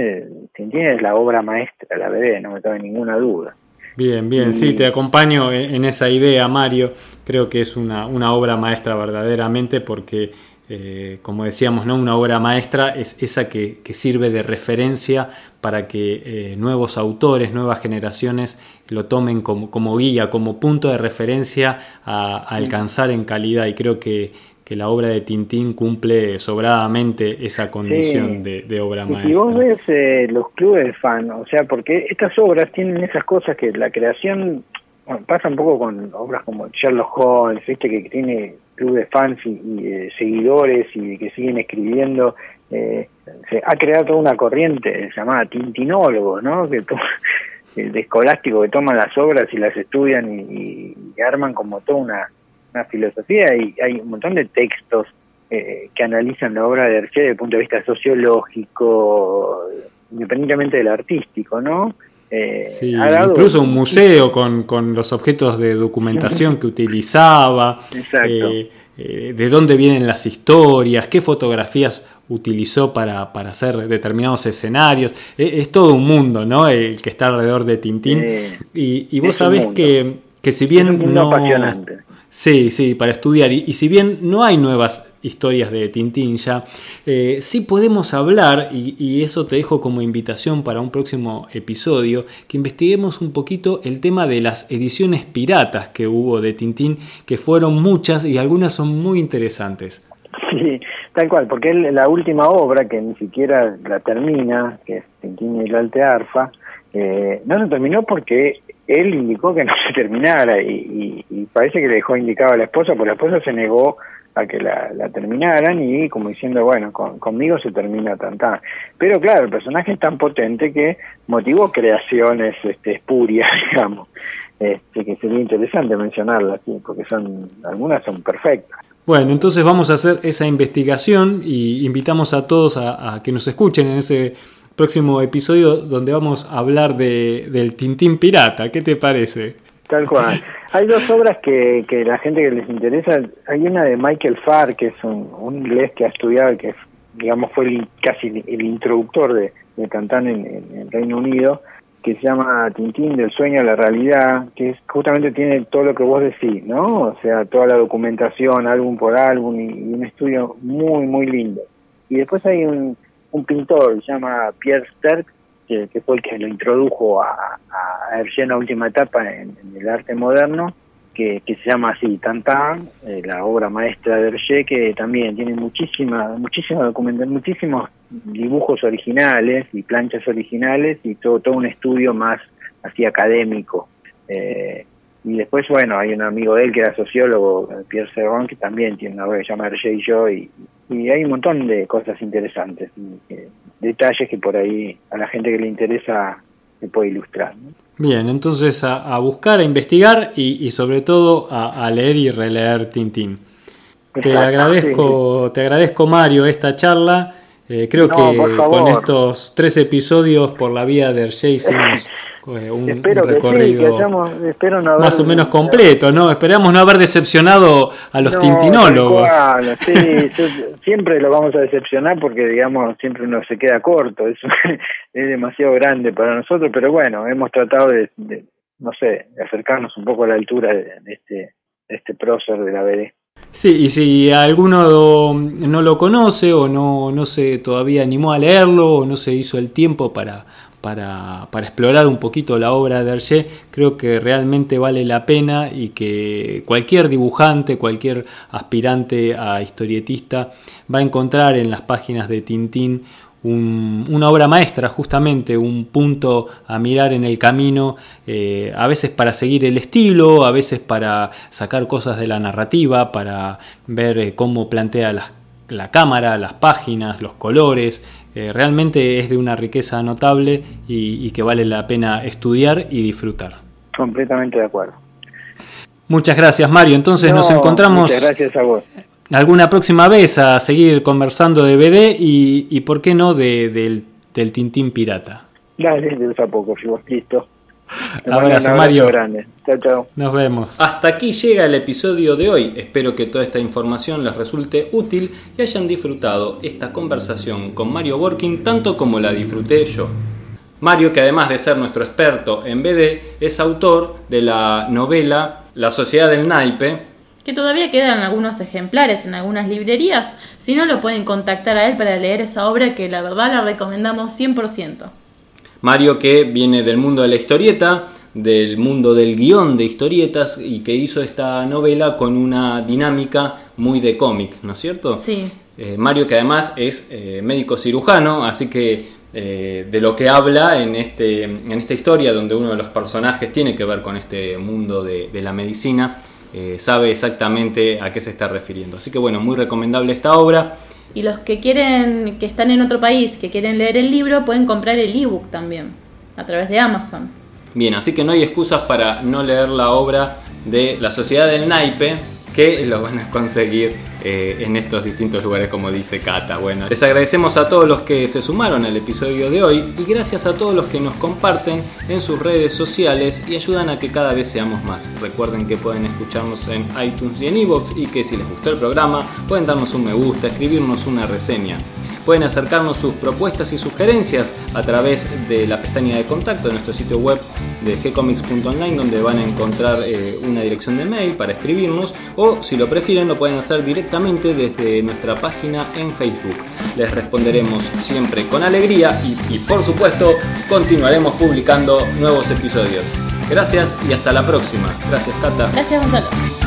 S3: tiene es la obra maestra, la BD, no me cabe ninguna duda.
S1: Bien, bien, sí, te acompaño en esa idea, Mario. Creo que es una, una obra maestra verdaderamente porque, eh, como decíamos, ¿no? una obra maestra es esa que, que sirve de referencia para que eh, nuevos autores, nuevas generaciones lo tomen como, como guía, como punto de referencia a alcanzar en calidad. Y creo que, que la obra de Tintín cumple sobradamente esa condición de, obra maestra.
S3: Y vos ves eh, los clubes de fan, o sea, porque estas obras tienen esas cosas que la creación pasa un poco con obras como Sherlock Holmes, ¿viste? que tiene clubes de fans y, eh, seguidores y que siguen escribiendo. Eh, se ha creado toda una corriente llamada tintinólogos, ¿no? Que de escolástico que toman las obras y las estudian y arman como toda una filosofía y hay un montón de textos eh, que analizan la obra de Hergé desde el punto de vista sociológico, independientemente del artístico, ¿no?
S1: Eh, incluso un museo con, con, los objetos de documentación que utilizaba, eh, de dónde vienen las historias, qué fotografías utilizó para, para hacer determinados escenarios. Es, todo un mundo, ¿no? El que está alrededor de Tintín. y, y, vos sabés que, que si bien no...
S3: Apasionante.
S1: Sí, sí, para estudiar. Y, si bien no hay nuevas historias de Tintín ya, eh, sí podemos hablar, y, eso te dejo como invitación para un próximo episodio, que investiguemos un poquito el tema de las ediciones piratas que hubo de Tintín, que fueron muchas y algunas son muy interesantes.
S3: Sí, tal cual, porque la última obra, que ni siquiera la termina, que es Tintín y el Alte Arfa, eh, no se terminó porque él indicó que no se terminara y, parece que le dejó indicado a la esposa, porque la esposa se negó a que la, terminaran y como diciendo, bueno, conmigo se termina tanta. Pero claro, el personaje es tan potente que motivó creaciones este, espurias, digamos, este, que sería interesante mencionarlas, porque son algunas son perfectas.
S1: Bueno, entonces vamos a hacer esa investigación y invitamos a todos a que nos escuchen en ese próximo episodio donde vamos a hablar de, del Tintín Pirata. ¿Qué te parece?
S3: Tal cual. Hay dos obras que, que la gente que les interesa. Hay una de Michael Farr, que es un, inglés que ha estudiado que digamos fue casi el introductor de, de Cantán en, el Reino Unido, que se llama Tintín del sueño a la realidad, que es, justamente tiene todo lo que vos decís, ¿no? O sea, toda la documentación, álbum por álbum, y un estudio muy, muy lindo. Y después hay un, un pintor, se llama Pierre Sterck, que, fue el que lo introdujo a, a Hergé en la última etapa en, el arte moderno, que, se llama así, Tantan, eh, la obra maestra de Hergé, que también tiene muchísima, muchísima muchísimos dibujos originales y planchas originales y todo, todo un estudio más así académico. Eh, y después, bueno, hay un amigo de él que era sociólogo, Pierre Serrón, que también tiene una obra que se llama Hergé y yo, y, y hay un montón de cosas interesantes, detalles que por ahí a la gente que le interesa que puede ilustrar.
S1: Bien, entonces a, buscar, a investigar y, sobre todo a, leer y releer Tintín. Te agradezco, te agradezco Mario esta charla. Eh, creo que con estos tres episodios por la vía de Hershey un, recorrido más o menos completo, ¿no? Esperamos no haber decepcionado a los tintinólogos.
S3: sí, siempre lo vamos a decepcionar porque, digamos, siempre uno se queda corto, es, es demasiado grande para nosotros, pero bueno, hemos tratado de, no sé, de acercarnos un poco a la altura de, este, de este prócer de la BD.
S1: Sí, y si alguno no lo conoce o no, no se todavía animó a leerlo o no se hizo el tiempo para, para, explorar un poquito la obra de Hergé, creo que realmente vale la pena y que cualquier dibujante, cualquier aspirante a historietista va a encontrar en las páginas de Tintín una obra maestra, justamente un punto a mirar en el camino, eh, a veces para seguir el estilo, a veces para sacar cosas de la narrativa, para ver eh, cómo plantea la cámara, las páginas, los colores, eh, realmente es de una riqueza notable y, que vale la pena estudiar y disfrutar.
S3: Completamente de acuerdo.
S1: Muchas gracias Mario, entonces nos encontramos
S3: gracias a vos.
S1: alguna próxima vez a seguir conversando de BD y, por qué no de, del, del Tintín Pirata.
S3: Dale, de a poco, si vos listo.
S1: Abrazo, Mario.
S3: Grande. Chao, chao.
S1: Nos vemos. Hasta aquí llega el episodio de hoy. Espero que toda esta información les resulte útil y hayan disfrutado esta conversación con Mario Working tanto como la disfruté yo. Mario, que además de ser nuestro experto en BD, es autor de la novela La Sociedad del Naipe,
S2: que todavía quedan algunos ejemplares en algunas librerías. Si no, lo pueden contactar a él para leer esa obra que la verdad la recomendamos 100%.
S1: Mario que viene del mundo de la historieta, del mundo del guion de historietas y que hizo esta novela con una dinámica muy de cómic, ¿no es cierto?
S2: Sí.
S1: Eh, Mario que además es eh, médico cirujano, así que eh, de lo que habla en, este, en esta historia donde uno de los personajes tiene que ver con este mundo de, de la medicina, sabe exactamente a qué se está refiriendo. Así que bueno, muy recomendable esta obra.
S2: Y los que quieren, que están en otro país, que quieren leer el libro, pueden comprar el ebook también, a través de Amazon.
S1: Bien, así que no hay excusas para no leer la obra de La Sociedad del Naipe, que lo van a conseguir eh, en estos distintos lugares como dice Cata. Bueno, les agradecemos a todos los que se sumaron al episodio de hoy y gracias a todos los que nos comparten en sus redes sociales y ayudan a que cada vez seamos más. Recuerden que pueden escucharnos en iTunes y en iVoox y que si les gustó el programa pueden darnos un me gusta, escribirnos una reseña. Pueden acercarnos sus propuestas y sugerencias a través de la pestaña de contacto de nuestro sitio web de gcomics.online donde van a encontrar eh, una dirección de mail para escribirnos o si lo prefieren lo pueden hacer directamente desde nuestra página en Facebook. Les responderemos siempre con alegría y, por supuesto continuaremos publicando nuevos episodios. Gracias y hasta la próxima. Gracias Cata.
S2: Gracias Gonzalo.